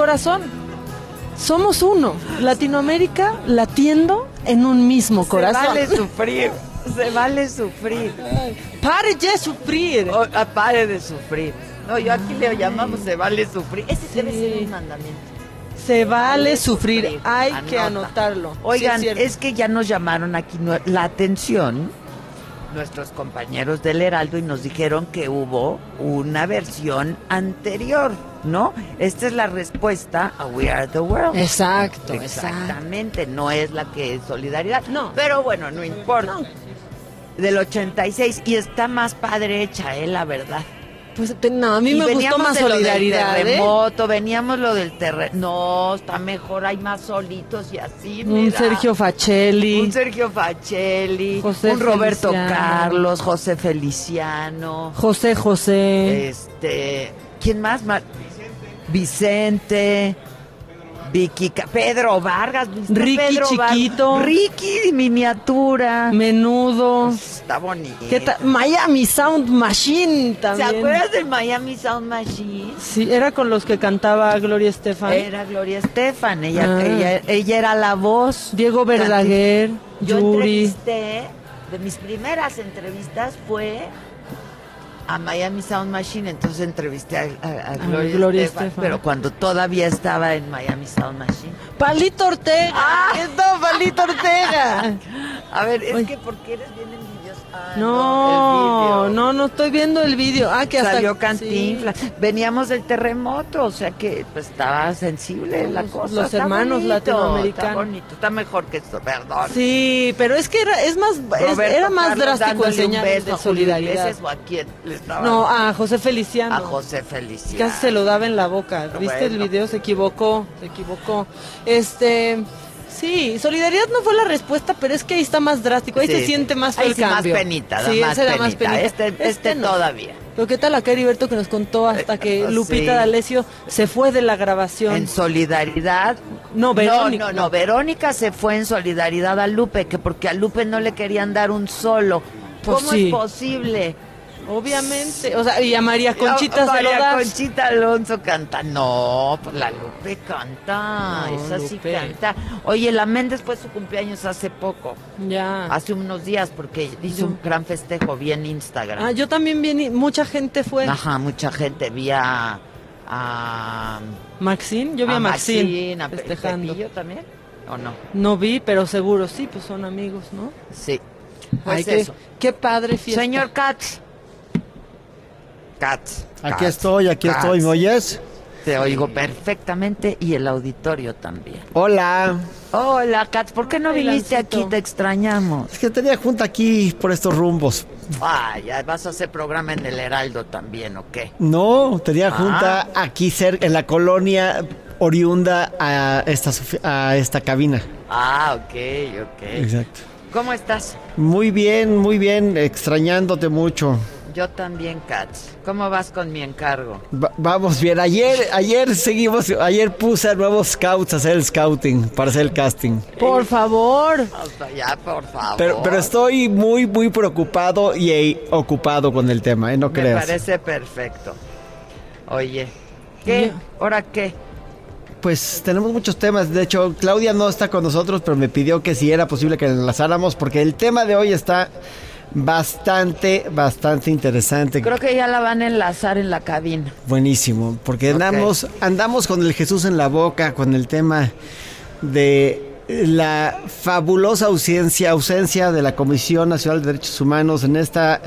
corazón. Somos uno. Latinoamérica latiendo en un mismo corazón. Se vale sufrir. Se vale sufrir. Pare de sufrir. O- ah, pare de sufrir. No, yo aquí le llamamos se vale sufrir. Ese debe ser un mandamiento. Se vale sufrir. Hay que Anota. anotarlo. Oigan, Sí, es es que ya nos llamaron aquí la atención nuestros compañeros del Heraldo y nos dijeron que hubo una versión anterior, ¿no? Esta es la respuesta a We Are the World. Exacto, Exactamente, no es la que es solidaridad. No. Pero bueno, no importa. Del 86 y está más padre hecha, ¿eh? La verdad. Pues no, a mí Y me gustó más de lo del solidaridad. ¿eh? terremoto, veníamos lo del terremoto. No, está mejor, hay más solitos y así. Un mira. Sergio Facelli. Un Sergio Facelli, José un Roberto Feliciano. Carlos, José Feliciano, José José. este, ¿quién más? Ma- Vicente, Vicky, Pedro Vargas, ¿viste Ricky Pedro chiquito. Ricky miniatura. Menudo. Está bonito. ¿Qué tal? Miami Sound Machine ¿Se también. acuerdas del Miami Sound Machine? Sí, era con los que cantaba Gloria Estefan. Era Gloria Estefan, ella, Ah. ella, ella era la voz. Diego Verdaguer, Yo Yuri. entrevisté, de mis primeras entrevistas fue a Miami Sound Machine, entonces entrevisté a, a- a Gloria, Gloria Estefan, Estefan. pero cuando todavía estaba en Miami Sound Machine. Palito Ortega. ¡Ah! ¡Está Palito Ortega! A ver, es Oye. que porque eres bien No, no, no estoy viendo el video. Ah, que hasta Salió Cantinflas. Veníamos del terremoto, o sea que pues, estaba sensible la cosa. los está hermanos bonito, latinoamericanos. Está bonito, está mejor que esto, perdón. Sí, pero es que era, es más, es- era más Carlos drástico enseñar de solidaridad. ¿o a quién le estaba No, a José Feliciano. A José Feliciano. Casi se lo daba en la boca. ¿Viste el video? Se equivocó, se equivocó. Este, sí, solidaridad no fue la respuesta, pero es que ahí está más drástico, ahí Sí, se sí. siente más Ahí el sí más cambio. penita, da sí, más ese da más penita. penita. Este- este no. todavía. Pero qué tal aquel Heriberto que nos contó hasta que Eh, Lupita. D'Alessio se fue de la grabación. En solidaridad. No, Verónica. No, no, no, Verónica se fue en solidaridad a Lupe, que porque a Lupe no le querían dar un solo. Pues ¿Cómo es posible? Obviamente, o sea, y a María Conchita A- se lo María das. Conchita Alonso canta. No, pues la Lupe canta. No, esa sí canta. Oye, la Méndez fue su cumpleaños hace poco. Ya. Hace unos días, porque hizo un gran festejo. Vi en Instagram. Ah, yo también vi, mucha gente fue. Ajá, mucha gente. Vi a. a Maxine, yo vi a, Maxine, Maxine, a festejando. Pepillo también. ¿O no? No vi, pero seguro sí, pues son amigos, ¿no? Sí. Pues qué- eso. Qué padre fiesta. Señor Katz. Katz. Aquí estoy, aquí estoy, ¿me oyes? Te oigo perfectamente y el auditorio también. Hola. Hola, Katz, ¿por qué no viniste aquí? Te extrañamos. Es que tenía junta aquí por estos rumbos. Ah, ya vas a hacer programa en el Heraldo también, ¿o qué? No, tenía Ah. junta aquí cerca, en la colonia oriunda a esta, a esta cabina. Ah, ok, ok. Exacto. ¿Cómo estás? Muy bien, muy bien, extrañándote mucho. Yo también, Katz. ¿Cómo vas con mi encargo? Va- vamos bien, ayer, ayer seguimos, ayer puse a nuevos scouts a hacer el scouting, para hacer el casting. Por favor. Hasta ya, por favor. Pero, pero estoy muy, muy preocupado y eh, ocupado con el tema, ¿eh? No Me creas. parece perfecto. Oye, ¿qué? ¿Ahora qué? Pues tenemos muchos temas. De hecho, Claudia no está con nosotros, pero me pidió que si era posible que la enlazáramos, porque el tema de hoy está bastante, bastante interesante. Creo que ya la van a enlazar en la cabina. Buenísimo, porque andamos, andamos con el Jesús en la boca, con el tema de la fabulosa ausencia, ausencia de la Comisión Nacional de Derechos Humanos en esta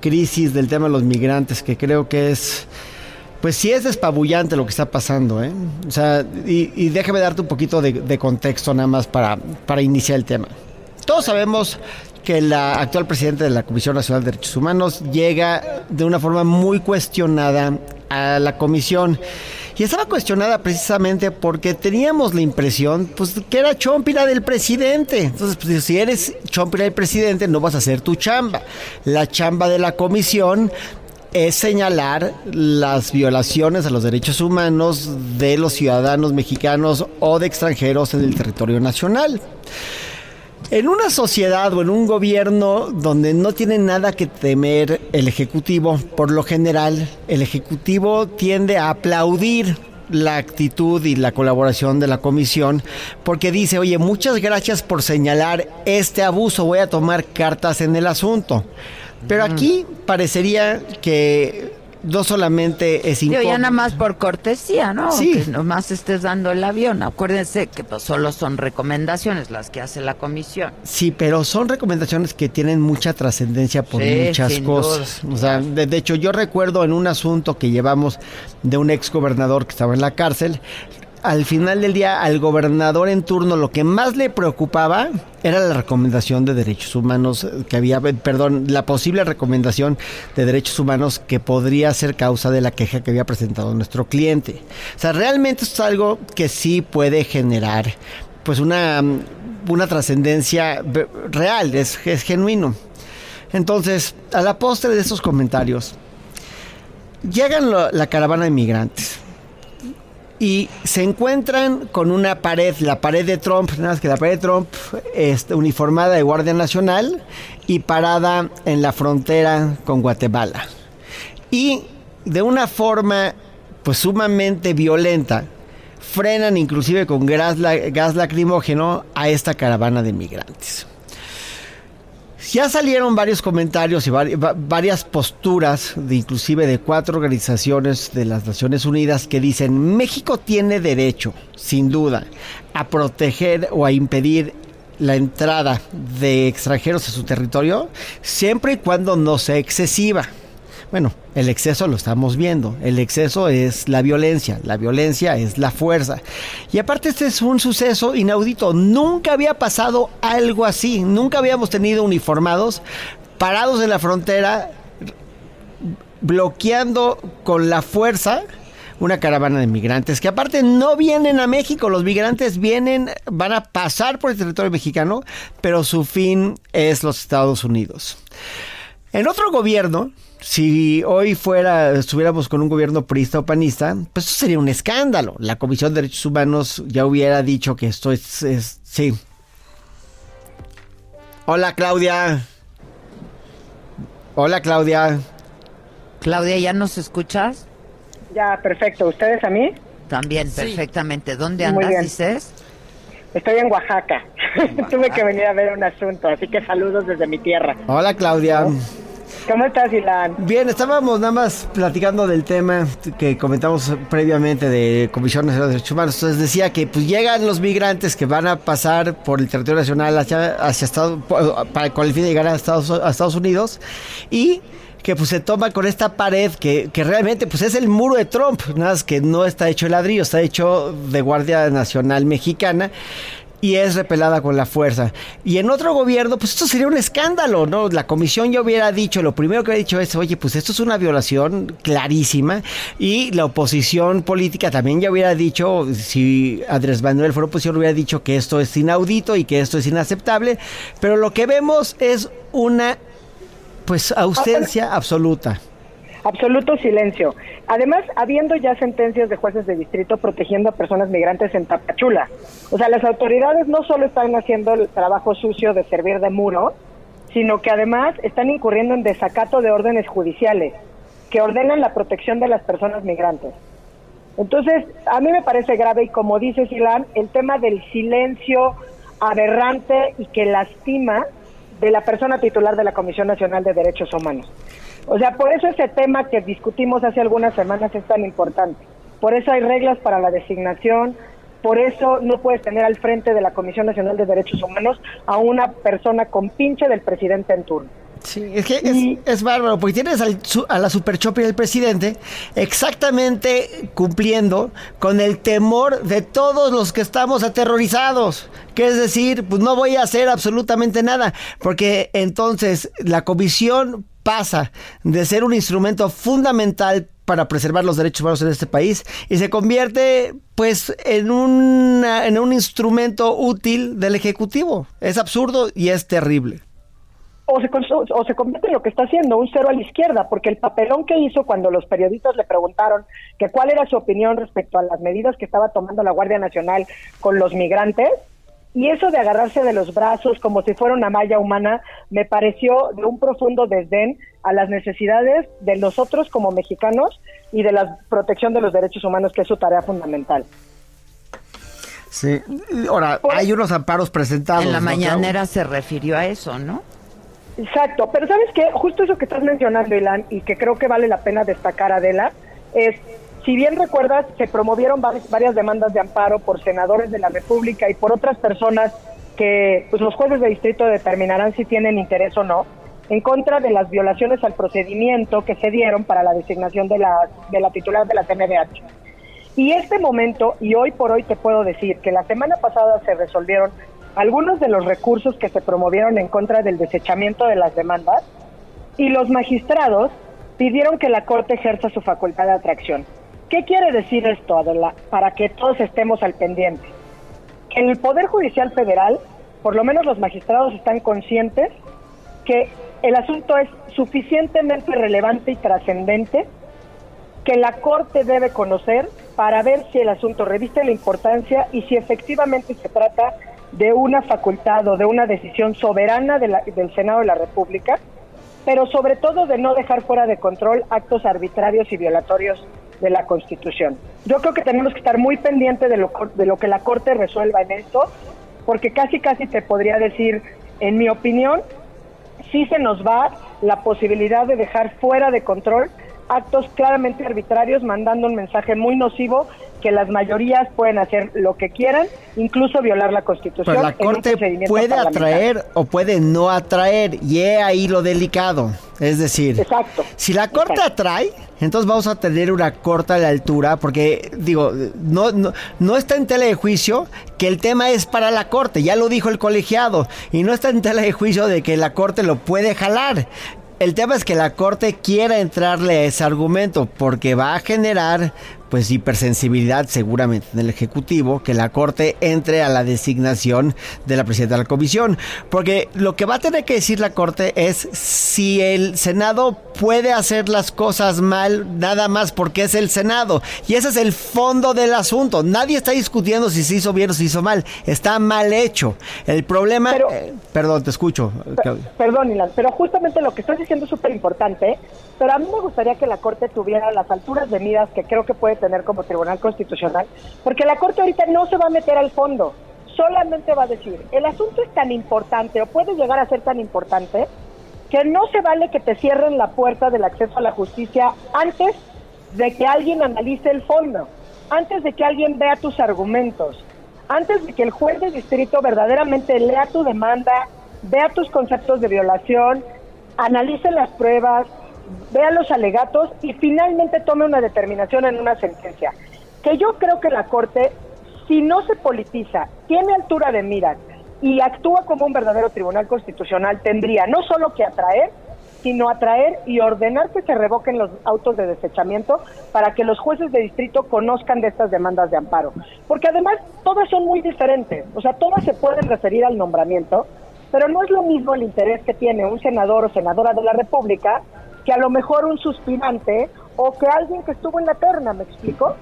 crisis del tema de los migrantes, que creo que es, pues sí es despabullante lo que está pasando, ¿eh? O sea, y, y déjame darte un poquito de, de contexto nada más para, para iniciar el tema. Todos sabemos que la actual presidenta de la Comisión Nacional de Derechos Humanos llega de una forma muy cuestionada a la comisión. Y estaba cuestionada precisamente porque teníamos la impresión pues, que era chompira del presidente. Entonces, pues, si eres chompira del presidente, no vas a hacer tu chamba. La chamba de la comisión es señalar las violaciones a los derechos humanos de los ciudadanos mexicanos o de extranjeros en el territorio nacional. En una sociedad o en un gobierno donde no tiene nada que temer el Ejecutivo, por lo general, el Ejecutivo tiende a aplaudir la actitud y la colaboración de la comisión porque dice, oye, muchas gracias por señalar este abuso, voy a tomar cartas en el asunto. Pero aquí parecería que no solamente es Digo, ya incómodo. nada más por cortesía, ¿no? Sí. Que nomás estés dando el avión. Acuérdense que pues, solo son recomendaciones las que hace la comisión. Sí, pero son recomendaciones que tienen mucha trascendencia por Sí, muchas cosas. O sea, de, de hecho, yo recuerdo en un asunto que llevamos de un ex gobernador que estaba en la cárcel. Al final del día, al gobernador en turno lo que más le preocupaba era la recomendación de derechos humanos eh, que había, eh, perdón, la posible recomendación de derechos humanos que podría ser causa de la queja que había presentado nuestro cliente. O sea, realmente esto es algo que sí puede generar pues una, mm, una trascendencia real, es, es genuino. Entonces, a la postre de esos comentarios, llegan la caravana de migrantes y se encuentran con una pared, la pared de Trump, nada más que la pared de Trump este, uniformada de Guardia Nacional y parada en la frontera con Guatemala. Y de una forma pues sumamente violenta, frenan inclusive con gas, gas lacrimógeno a esta caravana de migrantes. Ya salieron varios comentarios y vari- va- varias posturas, de, inclusive de cuatro organizaciones de las Naciones Unidas, que dicen México tiene derecho, sin duda, a proteger o a impedir la entrada de extranjeros a su territorio, siempre y cuando no sea excesiva. Bueno, el exceso lo estamos viendo. El exceso es la violencia. La violencia es la fuerza. Y aparte este es un suceso inaudito. Nunca había pasado algo así. Nunca habíamos tenido uniformados parados en la frontera bloqueando con la fuerza una caravana de migrantes que aparte no vienen a México, los migrantes vienen, van a pasar por el territorio mexicano, pero su fin es los Estados Unidos. En otro gobierno, si hoy fuera, estuviéramos con un gobierno priista o panista, pues eso sería un escándalo. La Comisión de Derechos Humanos ya hubiera dicho que esto es, es- sí. Hola Claudia. Hola Claudia. Claudia, ¿ya nos escuchas? Ya, perfecto. ¿Ustedes a mí? También, perfectamente. ¿Dónde Muy andas, bien. dices? Estoy en Oaxaca. Tuve que venir a ver un asunto, así que saludos desde mi tierra. Hola Claudia. ¿Cómo estás, Ilan? Bien, estábamos nada más platicando del tema que comentamos previamente de Comisión Nacional de Derechos Humanos. Entonces decía que pues llegan los migrantes que van a pasar por el territorio nacional hacia, hacia Estados, para, con el fin de llegar a Estados, Estados Unidos y que pues se toma con esta pared que, que realmente pues es el muro de Trump, nada más que no está hecho de ladrillo, está hecho de Guardia Nacional Mexicana y es repelada con la fuerza. Y en otro gobierno, pues esto sería un escándalo, ¿no? La comisión ya hubiera dicho, lo primero que hubiera dicho es, oye, pues esto es una violación clarísima. Y la oposición política también ya hubiera dicho, si Andrés Manuel fuera oposición, hubiera dicho que esto es inaudito y que esto es inaceptable. Pero lo que vemos es una, pues, ausencia absoluta. Absoluto silencio. Además, habiendo ya sentencias de jueces de distrito protegiendo a personas migrantes en Tapachula. O sea, las autoridades no solo están haciendo el trabajo sucio de servir de muro, sino que además están incurriendo en desacato de órdenes judiciales que ordenan la protección de las personas migrantes. Entonces, a mí me parece grave y como dice Silán, el tema del silencio aberrante y que lastima de la persona titular de la Comisión Nacional de Derechos Humanos. O sea, por eso ese tema que discutimos hace algunas semanas es tan importante. Por eso hay reglas para la designación, por eso no puedes tener al frente de la Comisión Nacional de Derechos Humanos a una persona con pinche del presidente en turno. Sí, es que es, es bárbaro, porque tienes al su- a la super del presidente exactamente cumpliendo con el temor de todos los que estamos aterrorizados. Que es decir, pues no voy a hacer absolutamente nada, porque entonces la comisión pasa de ser un instrumento fundamental para preservar los derechos humanos en este país y se convierte pues en, en un instrumento útil del Ejecutivo. Es absurdo y es terrible. o se, o se convierte en lo que está haciendo, un cero a la izquierda, porque el papelón que hizo cuando los periodistas le preguntaron que cuál era su opinión respecto a las medidas que estaba tomando la Guardia Nacional con los migrantes, y eso de agarrarse de los brazos como si fuera una malla humana, me pareció de un profundo desdén a las necesidades de nosotros como mexicanos y de la protección de los derechos humanos, que es su tarea fundamental. Sí. Ahora, hay unos amparos presentados. En la mañanera se refirió a eso, ¿no? Exacto, pero ¿sabes qué? Justo eso que estás mencionando, Ilan, y que creo que vale la pena destacar, Adela, es, si bien recuerdas, se promovieron varias, demandas de amparo por senadores de la República y por otras personas que pues, los jueces de distrito determinarán si tienen interés o no, en contra de las violaciones al procedimiento que se dieron para la designación de la, de la titular de la CNDH. Y este momento, y hoy por hoy te puedo decir que la semana pasada se resolvieron algunos de los recursos que se promovieron en contra del desechamiento de las demandas y los magistrados pidieron que la Corte ejerza su facultad de atracción. ¿Qué quiere decir esto, Adela? Para que todos estemos al pendiente. El Poder Judicial Federal, por lo menos los magistrados están conscientes que el asunto es suficientemente relevante y trascendente que la Corte debe conocer para ver si el asunto reviste la importancia y si efectivamente se trata de una facultad o de una decisión soberana de la- del Senado de la República, pero sobre todo de no dejar fuera de control actos arbitrarios y violatorios de la Constitución. Yo creo que tenemos que estar muy pendientes de lo, de lo que la Corte resuelva en esto, porque casi casi te podría decir, en mi opinión, sí se nos va la posibilidad de dejar fuera de control actos claramente arbitrarios, mandando un mensaje muy nocivo que las mayorías pueden hacer lo que quieran, incluso violar la Constitución. Pero la Corte puede atraer o puede no atraer, y he ahí lo delicado. Es decir, si la Corte atrae, entonces vamos a tener una corta la altura, porque, digo, no, no, no está en tela de juicio que el tema es para la Corte, ya lo dijo el colegiado, y no está en tela de juicio de que la Corte lo puede jalar. El tema es que la Corte quiera entrarle a ese argumento porque va a generar pues hipersensibilidad seguramente en el Ejecutivo que la Corte entre a la designación de la presidenta de la Comisión. Porque lo que va a tener que decir la Corte es si el Senado puede hacer las cosas mal nada más porque es el Senado. Y ese es el fondo del asunto. Nadie está discutiendo si se hizo bien o se hizo mal. Está mal hecho. El problema... eh, perdón, te escucho. Perdón, Ilan, pero justamente lo que estás diciendo es súper importante, pero a mí me gustaría que la Corte tuviera las alturas de miras que creo que puede tener como Tribunal Constitucional, porque la Corte ahorita no se va a meter al fondo, solamente va a decir, el asunto es tan importante o puede llegar a ser tan importante que no se vale que te cierren la puerta del acceso a la justicia antes de que alguien analice el fondo, antes de que alguien vea tus argumentos, antes de que el juez de distrito verdaderamente lea tu demanda, vea tus conceptos de violación, analice las pruebas, vea los alegatos y finalmente tome una determinación en una sentencia. Que yo creo que la Corte, si no se politiza, tiene altura de miras y actúa como un verdadero tribunal constitucional, tendría no solo que atraer, sino atraer y ordenar que se revoquen los autos de desechamiento para que los jueces de distrito conozcan de estas demandas de amparo. Porque además todas son muy diferentes, o sea, todas se pueden referir al nombramiento, pero no es lo mismo el interés que tiene un senador o senadora de la República que a lo mejor un suspirante o que alguien que estuvo en la terna, ¿me explico?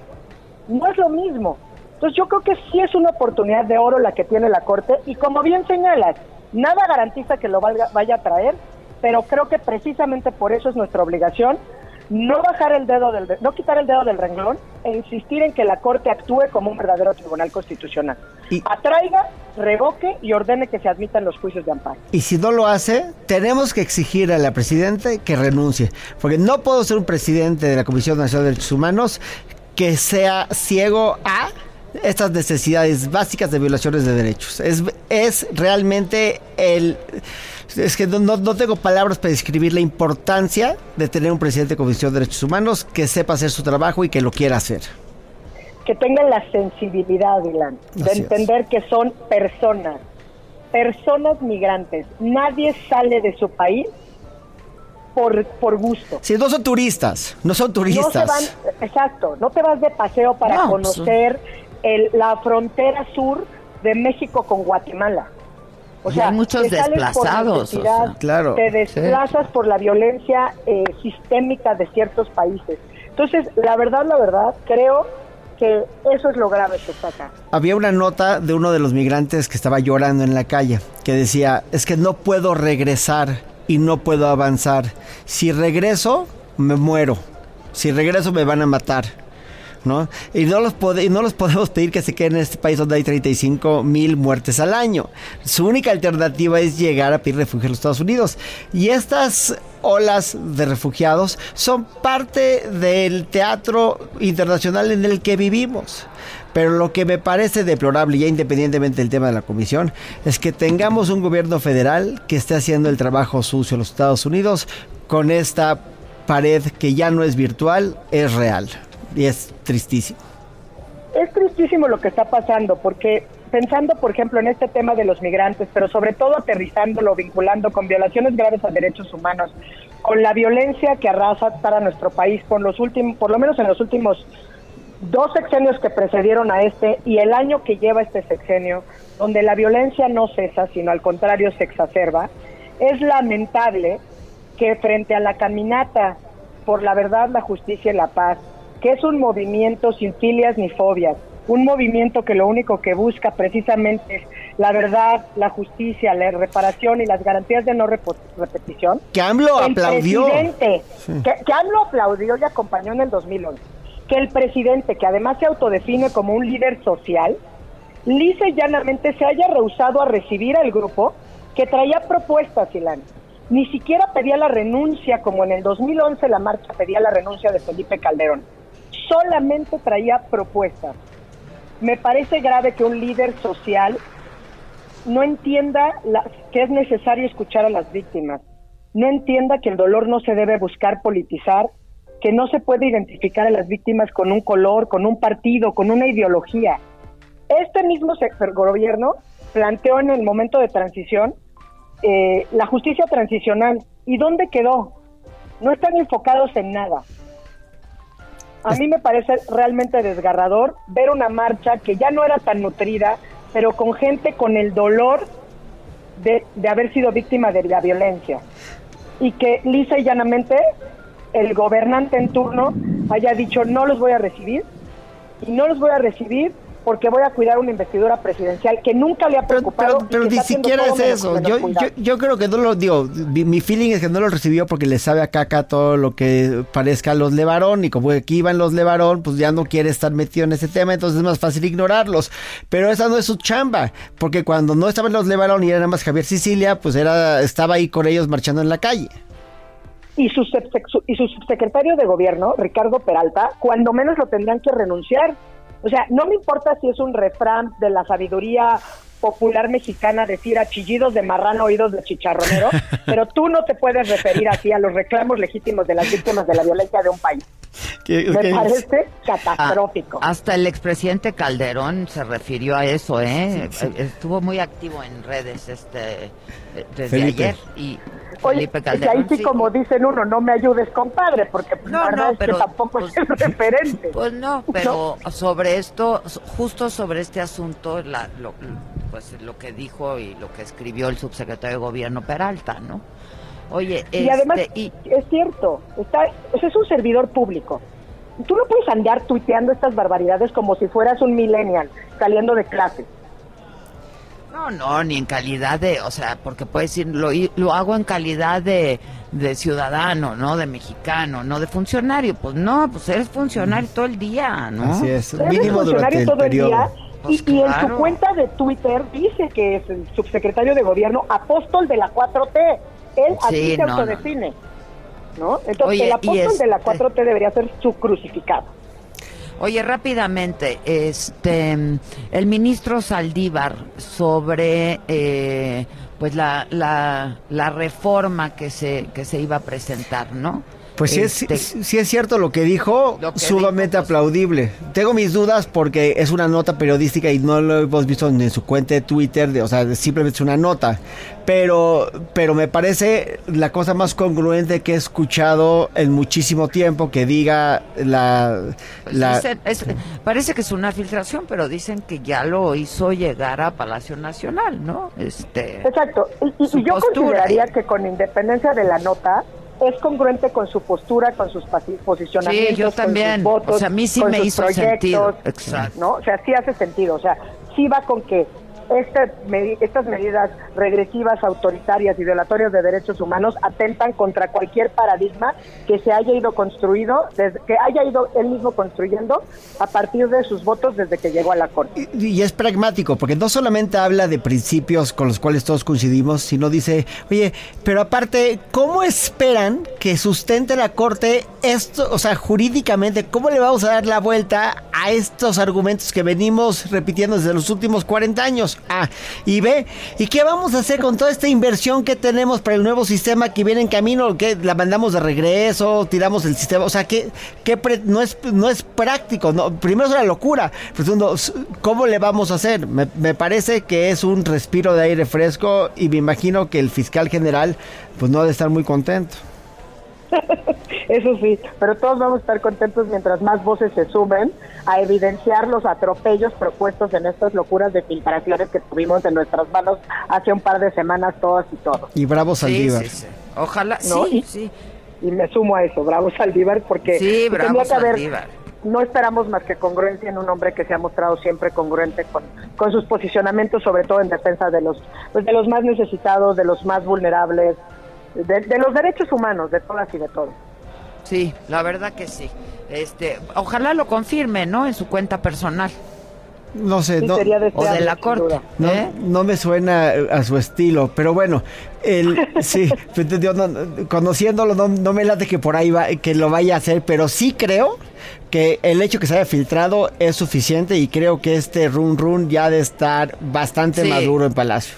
No es lo mismo. Entonces yo creo que sí es una oportunidad de oro la que tiene la Corte y como bien señalas, nada garantiza que lo valga- vaya a traer, pero creo que precisamente por eso es nuestra obligación no bajar el dedo del no quitar el dedo del renglón e insistir en que la Corte actúe como un verdadero tribunal constitucional. Atraiga, revoque y ordene que se admitan los juicios de amparo. Y si no lo hace, tenemos que exigir a la presidenta que renuncie. Porque no puedo ser un presidente de la Comisión Nacional de Derechos Humanos que sea ciego a estas necesidades básicas de violaciones de derechos. Es, es realmente el... Es que no, no- no tengo palabras para describir la importancia de tener un presidente de Comisión de Derechos Humanos que sepa hacer su trabajo y que lo quiera hacer. que tengan la sensibilidad, Dylan, de Así es. entender que son personas, personas migrantes. Nadie sale de su país por, por gusto. Si no son turistas, no son No turistas. se van, exacto, no te vas de paseo para No, pues, conocer el- la frontera sur de México con Guatemala. O Y sea, hay muchos desplazados, o sea. Claro, Te sí. desplazas por la violencia eh, sistémica de ciertos países. Entonces, la verdad, la verdad, creo que eso es lo grave que está acá. Había una nota de uno de los migrantes que estaba llorando en la calle, que decía, es que no puedo regresar y no puedo avanzar. Si regreso, me muero. Si regreso, me van a matar. ¿No? Y, no los y no los podemos pedir que se queden en este país donde hay 35 mil muertes al año. Su única alternativa es llegar a pedir refugio a los Estados Unidos. Y estas olas de refugiados son parte del teatro internacional en el que vivimos. Pero lo que me parece deplorable, ya independientemente del tema de la comisión, es que tengamos un gobierno federal que esté haciendo el trabajo sucio en los Estados Unidos con esta pared que ya no es virtual, es real. Y es tristísimo. Es tristísimo lo que está pasando, porque pensando, por ejemplo, en este tema de los migrantes, pero sobre todo aterrizándolo, vinculando con violaciones graves a derechos humanos, con la violencia que arrasa para nuestro país, con los últimos, por lo menos en los últimos dos sexenios que precedieron a este y el año que lleva este sexenio, donde la violencia no cesa, sino al contrario se exacerba, es lamentable que frente a la caminata por la verdad, la justicia y la paz, que es un movimiento sin filias ni fobias, un movimiento que lo único que busca precisamente es la verdad, la justicia, la reparación y las garantías de no repetición. Que AMLO El aplaudió. presidente, Sí. que, que AMLO aplaudió y acompañó en el 2011. Que el presidente, que además se autodefine como un líder social, lisa y llanamente se haya rehusado a recibir al grupo que traía propuestas, Ilan. Ni siquiera pedía la renuncia, como en el 2011 la marcha pedía la renuncia de Felipe Calderón. Solamente traía propuestas. Me parece grave que un líder social no entienda la- que es necesario escuchar a las víctimas, no entienda que el dolor no se debe buscar politizar, que no se puede identificar a las víctimas con un color, con un partido, con una ideología. Este mismo sector gobierno planteó en el momento de transición eh, la justicia transicional. ¿Y dónde quedó? No están enfocados en nada. A mí me parece realmente desgarrador ver una marcha que ya no era tan nutrida, pero con gente con el dolor de, de haber sido víctima de la violencia. Y que lisa y llanamente el gobernante en turno haya dicho no los voy a recibir y no los voy a recibir porque voy a cuidar una investidura presidencial que nunca le ha preocupado. y Pero que ni siquiera es eso. Yo, yo, yo creo que no lo digo. Mi, feeling es que no lo recibió porque le sabe a caca todo lo que parezca a los Levarón. Y como aquí iban los Levarón, pues ya no quiere estar metido en ese tema. Entonces es más fácil ignorarlos. Pero esa no es su chamba. Porque cuando no estaban los Levarón y era nada más Javier Sicilia, pues era estaba ahí con ellos marchando en la calle. y su- y su subsecretario de gobierno, Ricardo Peralta, cuando menos lo tendrían que renunciar. O sea, no me importa si es un refrán de la sabiduría popular mexicana decir a chillidos de marrano, oídos de chicharronero, pero tú no te puedes referir así a los reclamos legítimos de las víctimas de la violencia de un país. ¿Qué- Me qué es? parece catastrófico. Ah, hasta el expresidente Calderón se refirió a eso, ¿eh? Estuvo muy activo en redes este desde Felipe. ayer y Felipe es que Calderón. ahí sí, como dicen uno, no me ayudes, compadre, porque pues, No, la verdad no, es pero, que tampoco es el referente. Pues no, pero sobre esto, justo sobre este asunto, la, lo, pues lo que dijo y lo que escribió el subsecretario de Gobierno Peralta, ¿no? Oye, Y además, este, y- es cierto, está, es un servidor público. Tú no puedes andar tuiteando estas barbaridades como si fueras un millennial saliendo de clase. No, no, ni en calidad de, o sea, porque puedes decir, lo, lo hago en calidad de, de ciudadano, ¿no? De mexicano, no de funcionario. Pues no, pues eres funcionario todo el día, ¿no? Así es, Eres mínimo durante funcionario el todo el periodo. día y, Pues y en claro. su cuenta de Twitter dice que es el subsecretario de gobierno apóstol de la 4T. Él así Sí, se no, autodefine. ¿no? Entonces, Oye, el apóstol de la este- 4T debería ser su crucificado. Oye, rápidamente, este, el ministro Saldívar sobre, eh, pues la, la, la reforma que se, que se iba a presentar, ¿no? Pues sí es, Este, sí- sí es cierto lo que dijo, Lo que sumamente aplaudible. Tengo mis dudas porque es una nota periodística y no lo hemos visto en su cuenta de Twitter, de- o sea, simplemente es una nota. Pero, pero me parece la cosa más congruente que he escuchado en muchísimo tiempo que diga la... pues la dicen- es- parece que es una filtración, pero dicen que ya lo hizo llegar a Palacio Nacional, ¿no? Este, Exacto. Y, y- su y yo postura. consideraría que con independencia de la nota, es congruente con su postura, con sus posicionamientos, Sí, yo con sus votos, O sea, a mí sí con me sus hizo proyectos, sentido. Exacto. ¿no? O sea, sí hace sentido. O sea, sí va con que estas medidas regresivas, autoritarias y violatorias de derechos humanos atentan contra cualquier paradigma que se haya ido construido, desde, que haya ido él mismo construyendo a partir de sus votos desde que llegó a la Corte. Y es pragmático, porque no solamente habla de principios con los cuales todos coincidimos, sino dice, oye, pero aparte, ¿cómo esperan que sustente la Corte esto, o sea, jurídicamente, cómo le vamos a dar la vuelta a estos argumentos que venimos repitiendo desde los últimos 40 años? A y B, ¿y qué vamos a hacer con toda esta inversión que tenemos para el nuevo sistema que viene en camino? que ¿La mandamos de regreso? ¿Tiramos el sistema? O sea, que, no, es, no es práctico. No, primero es una locura. Segundo, ¿cómo le vamos a hacer? Me, me parece que es un respiro de aire fresco y me imagino que el fiscal general pues no ha de estar muy contento. Eso sí, pero todos vamos a estar contentos mientras más voces se sumen a evidenciar los atropellos propuestos en estas locuras de filtraciones que tuvimos en nuestras manos hace un par de semanas todas y todos. Y bravo Saldívar. sí, sí. Ojalá, ¿no? sí, y, sí. y me sumo a eso, bravo Saldívar, porque Sí, bravo que haber- Saldívar. no esperamos más que congruencia en un hombre que se ha mostrado siempre congruente con, con sus posicionamientos, sobre todo en defensa de los, pues, de los más necesitados, de los más vulnerables, de, de los derechos humanos, de todas y de todos. Sí, la verdad que sí. Este, ojalá lo confirme, ¿no? En su cuenta personal. No sé, Sí, no, sería O de la corte. no, ¿eh? no me suena eh, a su estilo, pero bueno, el, sí, pues, no, conociéndolo no, no me late que por ahí va, que lo vaya a hacer, pero sí creo que el hecho que se haya filtrado es suficiente y creo que este run run ya ha de estar bastante Sí. maduro en Palacio.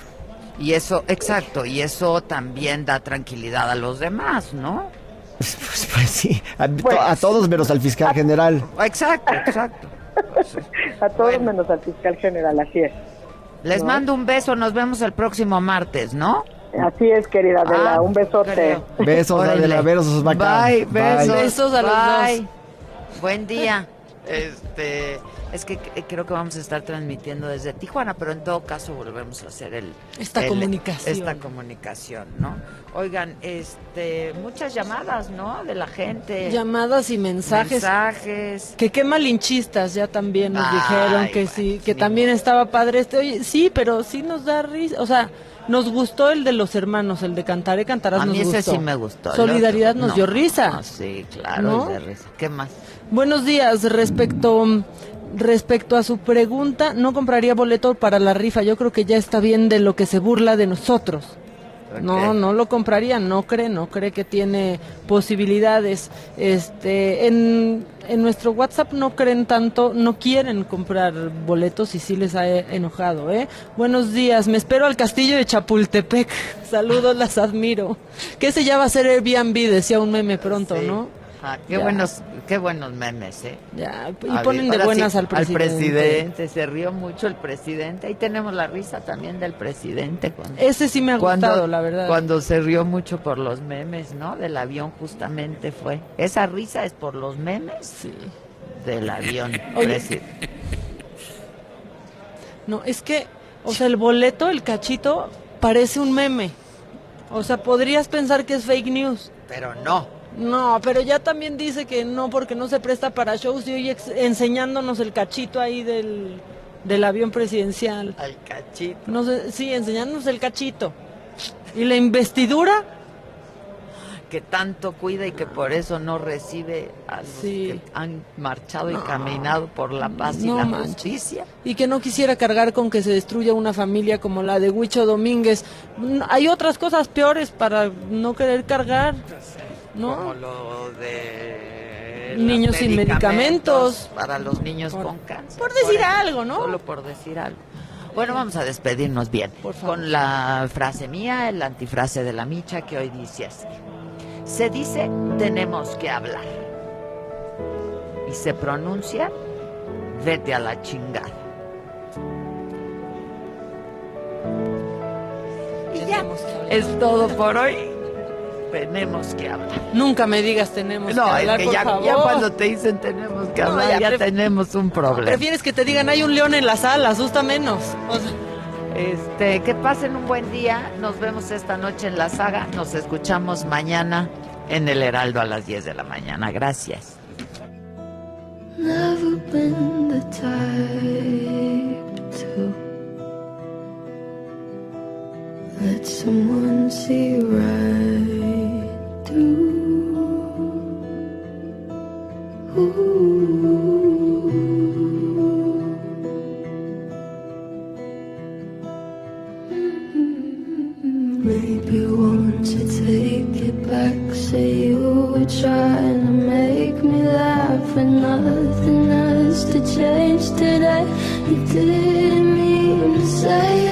Y eso, exacto, y eso también da tranquilidad a los demás, ¿no? Pues, pues sí, a, to- a todos menos al fiscal general. Exacto, exacto. A todos menos al fiscal general, así es. Les ¿No? mando un beso, nos vemos el próximo martes, ¿no? Así es, querida Adela, Ah, un besote. creo. Besos, Órale. Adela, besos, Maca. Bye, besos. Besos a los Bye. Buen día. Este, es que creo que vamos a estar transmitiendo desde Tijuana, pero en todo caso volvemos a hacer el Esta el- comunicación. esta comunicación, ¿no? Oigan, este, muchas llamadas, ¿no? De la gente. Llamadas y mensajes. Mensajes. Que qué malinchistas ya también nos Ay, dijeron que bueno, sí, que también estaba padre este. Oye, sí, pero sí nos da risa. O sea, nos gustó el de los hermanos, el de Cantaré Cantarás A nos mí ese gustó. sí me gustó. Solidaridad nos no. dio risa. Ah, sí, claro, ¿No? de risa. ¿Qué más? Buenos días, respecto respecto a su pregunta, no compraría boleto para la rifa. Yo creo que ya está bien de lo que se burla de nosotros. No, no lo compraría, no cree, no cree que tiene posibilidades. Este, en, en nuestro WhatsApp no creen tanto, no quieren comprar boletos y sí les ha enojado, ¿eh? Buenos días, me espero al castillo de Chapultepec. Saludos, las admiro. Que ese ya va a ser Airbnb, decía un meme pronto, Sí. ¿no? Qué Ya. buenos, qué buenos memes, ¿eh? Ya, y A ponen de buenas sí, al presidente. presidente, se rió mucho el presidente. Ahí tenemos la risa también del presidente. Cuando, Ese sí me ha cuando- gustado, la verdad. Cuando se rió mucho por los memes, ¿no? Del avión justamente fue. ¿Esa risa es por los memes? Sí. Del avión. Oye. No, es que, o sea, el boleto, el cachito, parece un meme. O sea, podrías pensar que es fake news. Pero no. No, pero ya también dice que no, porque no se presta para shows y hoy enseñándonos el cachito ahí del, del avión presidencial. Al cachito. No sé, sí, enseñándonos el cachito. ¿Y la investidura? Que tanto cuida y que por eso no recibe a los que han marchado y caminado por la paz y No la manches. justicia. Y que no quisiera cargar con que se destruya una familia como la de Huicho Domínguez. Hay otras cosas peores para no querer cargar, ¿no? Como lo de Niños sin medicamentos. para los niños Por- con cáncer. por decir algo, ¿no? Solo por decir algo. Bueno, vamos a despedirnos bien con la frase mía, la antifrase de la micha que hoy dice así. Se dice tenemos que hablar y se pronuncia vete a la chingada. Y ya, es todo por hoy. Tenemos que hablar. Nunca me digas tenemos No, que es hablar, que por ya, favor. ya cuando te dicen tenemos que No, hablar, ya tenemos un problema. Prefieres que te digan hay un león en la sala, asusta menos. O sea, Este, que pasen un buen día. Nos vemos esta noche en la saga. Nos escuchamos mañana en el Heraldo a las 10 de la mañana. Gracias. Never been the type to let someone see right through. Ooh. Maybe won't you take it back? Say you were trying to make me laugh, and nothing has to change today. You didn't mean to say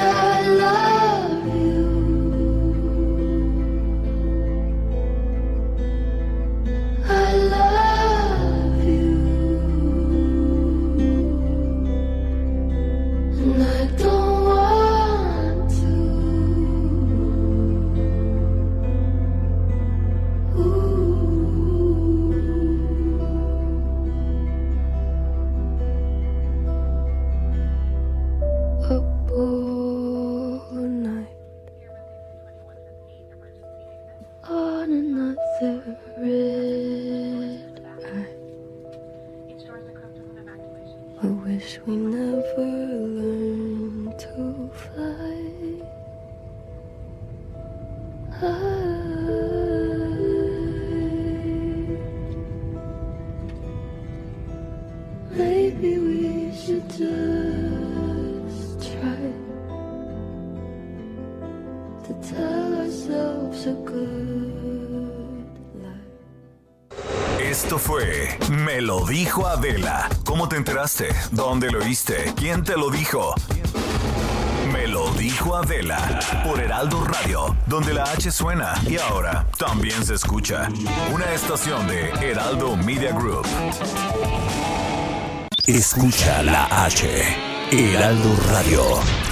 ¿Dónde lo oíste? ¿Quién te lo dijo? Me lo dijo Adela por Heraldo Radio, donde la H suena y ahora también se escucha. Una estación de Heraldo Media Group. Escucha la H. Heraldo Radio.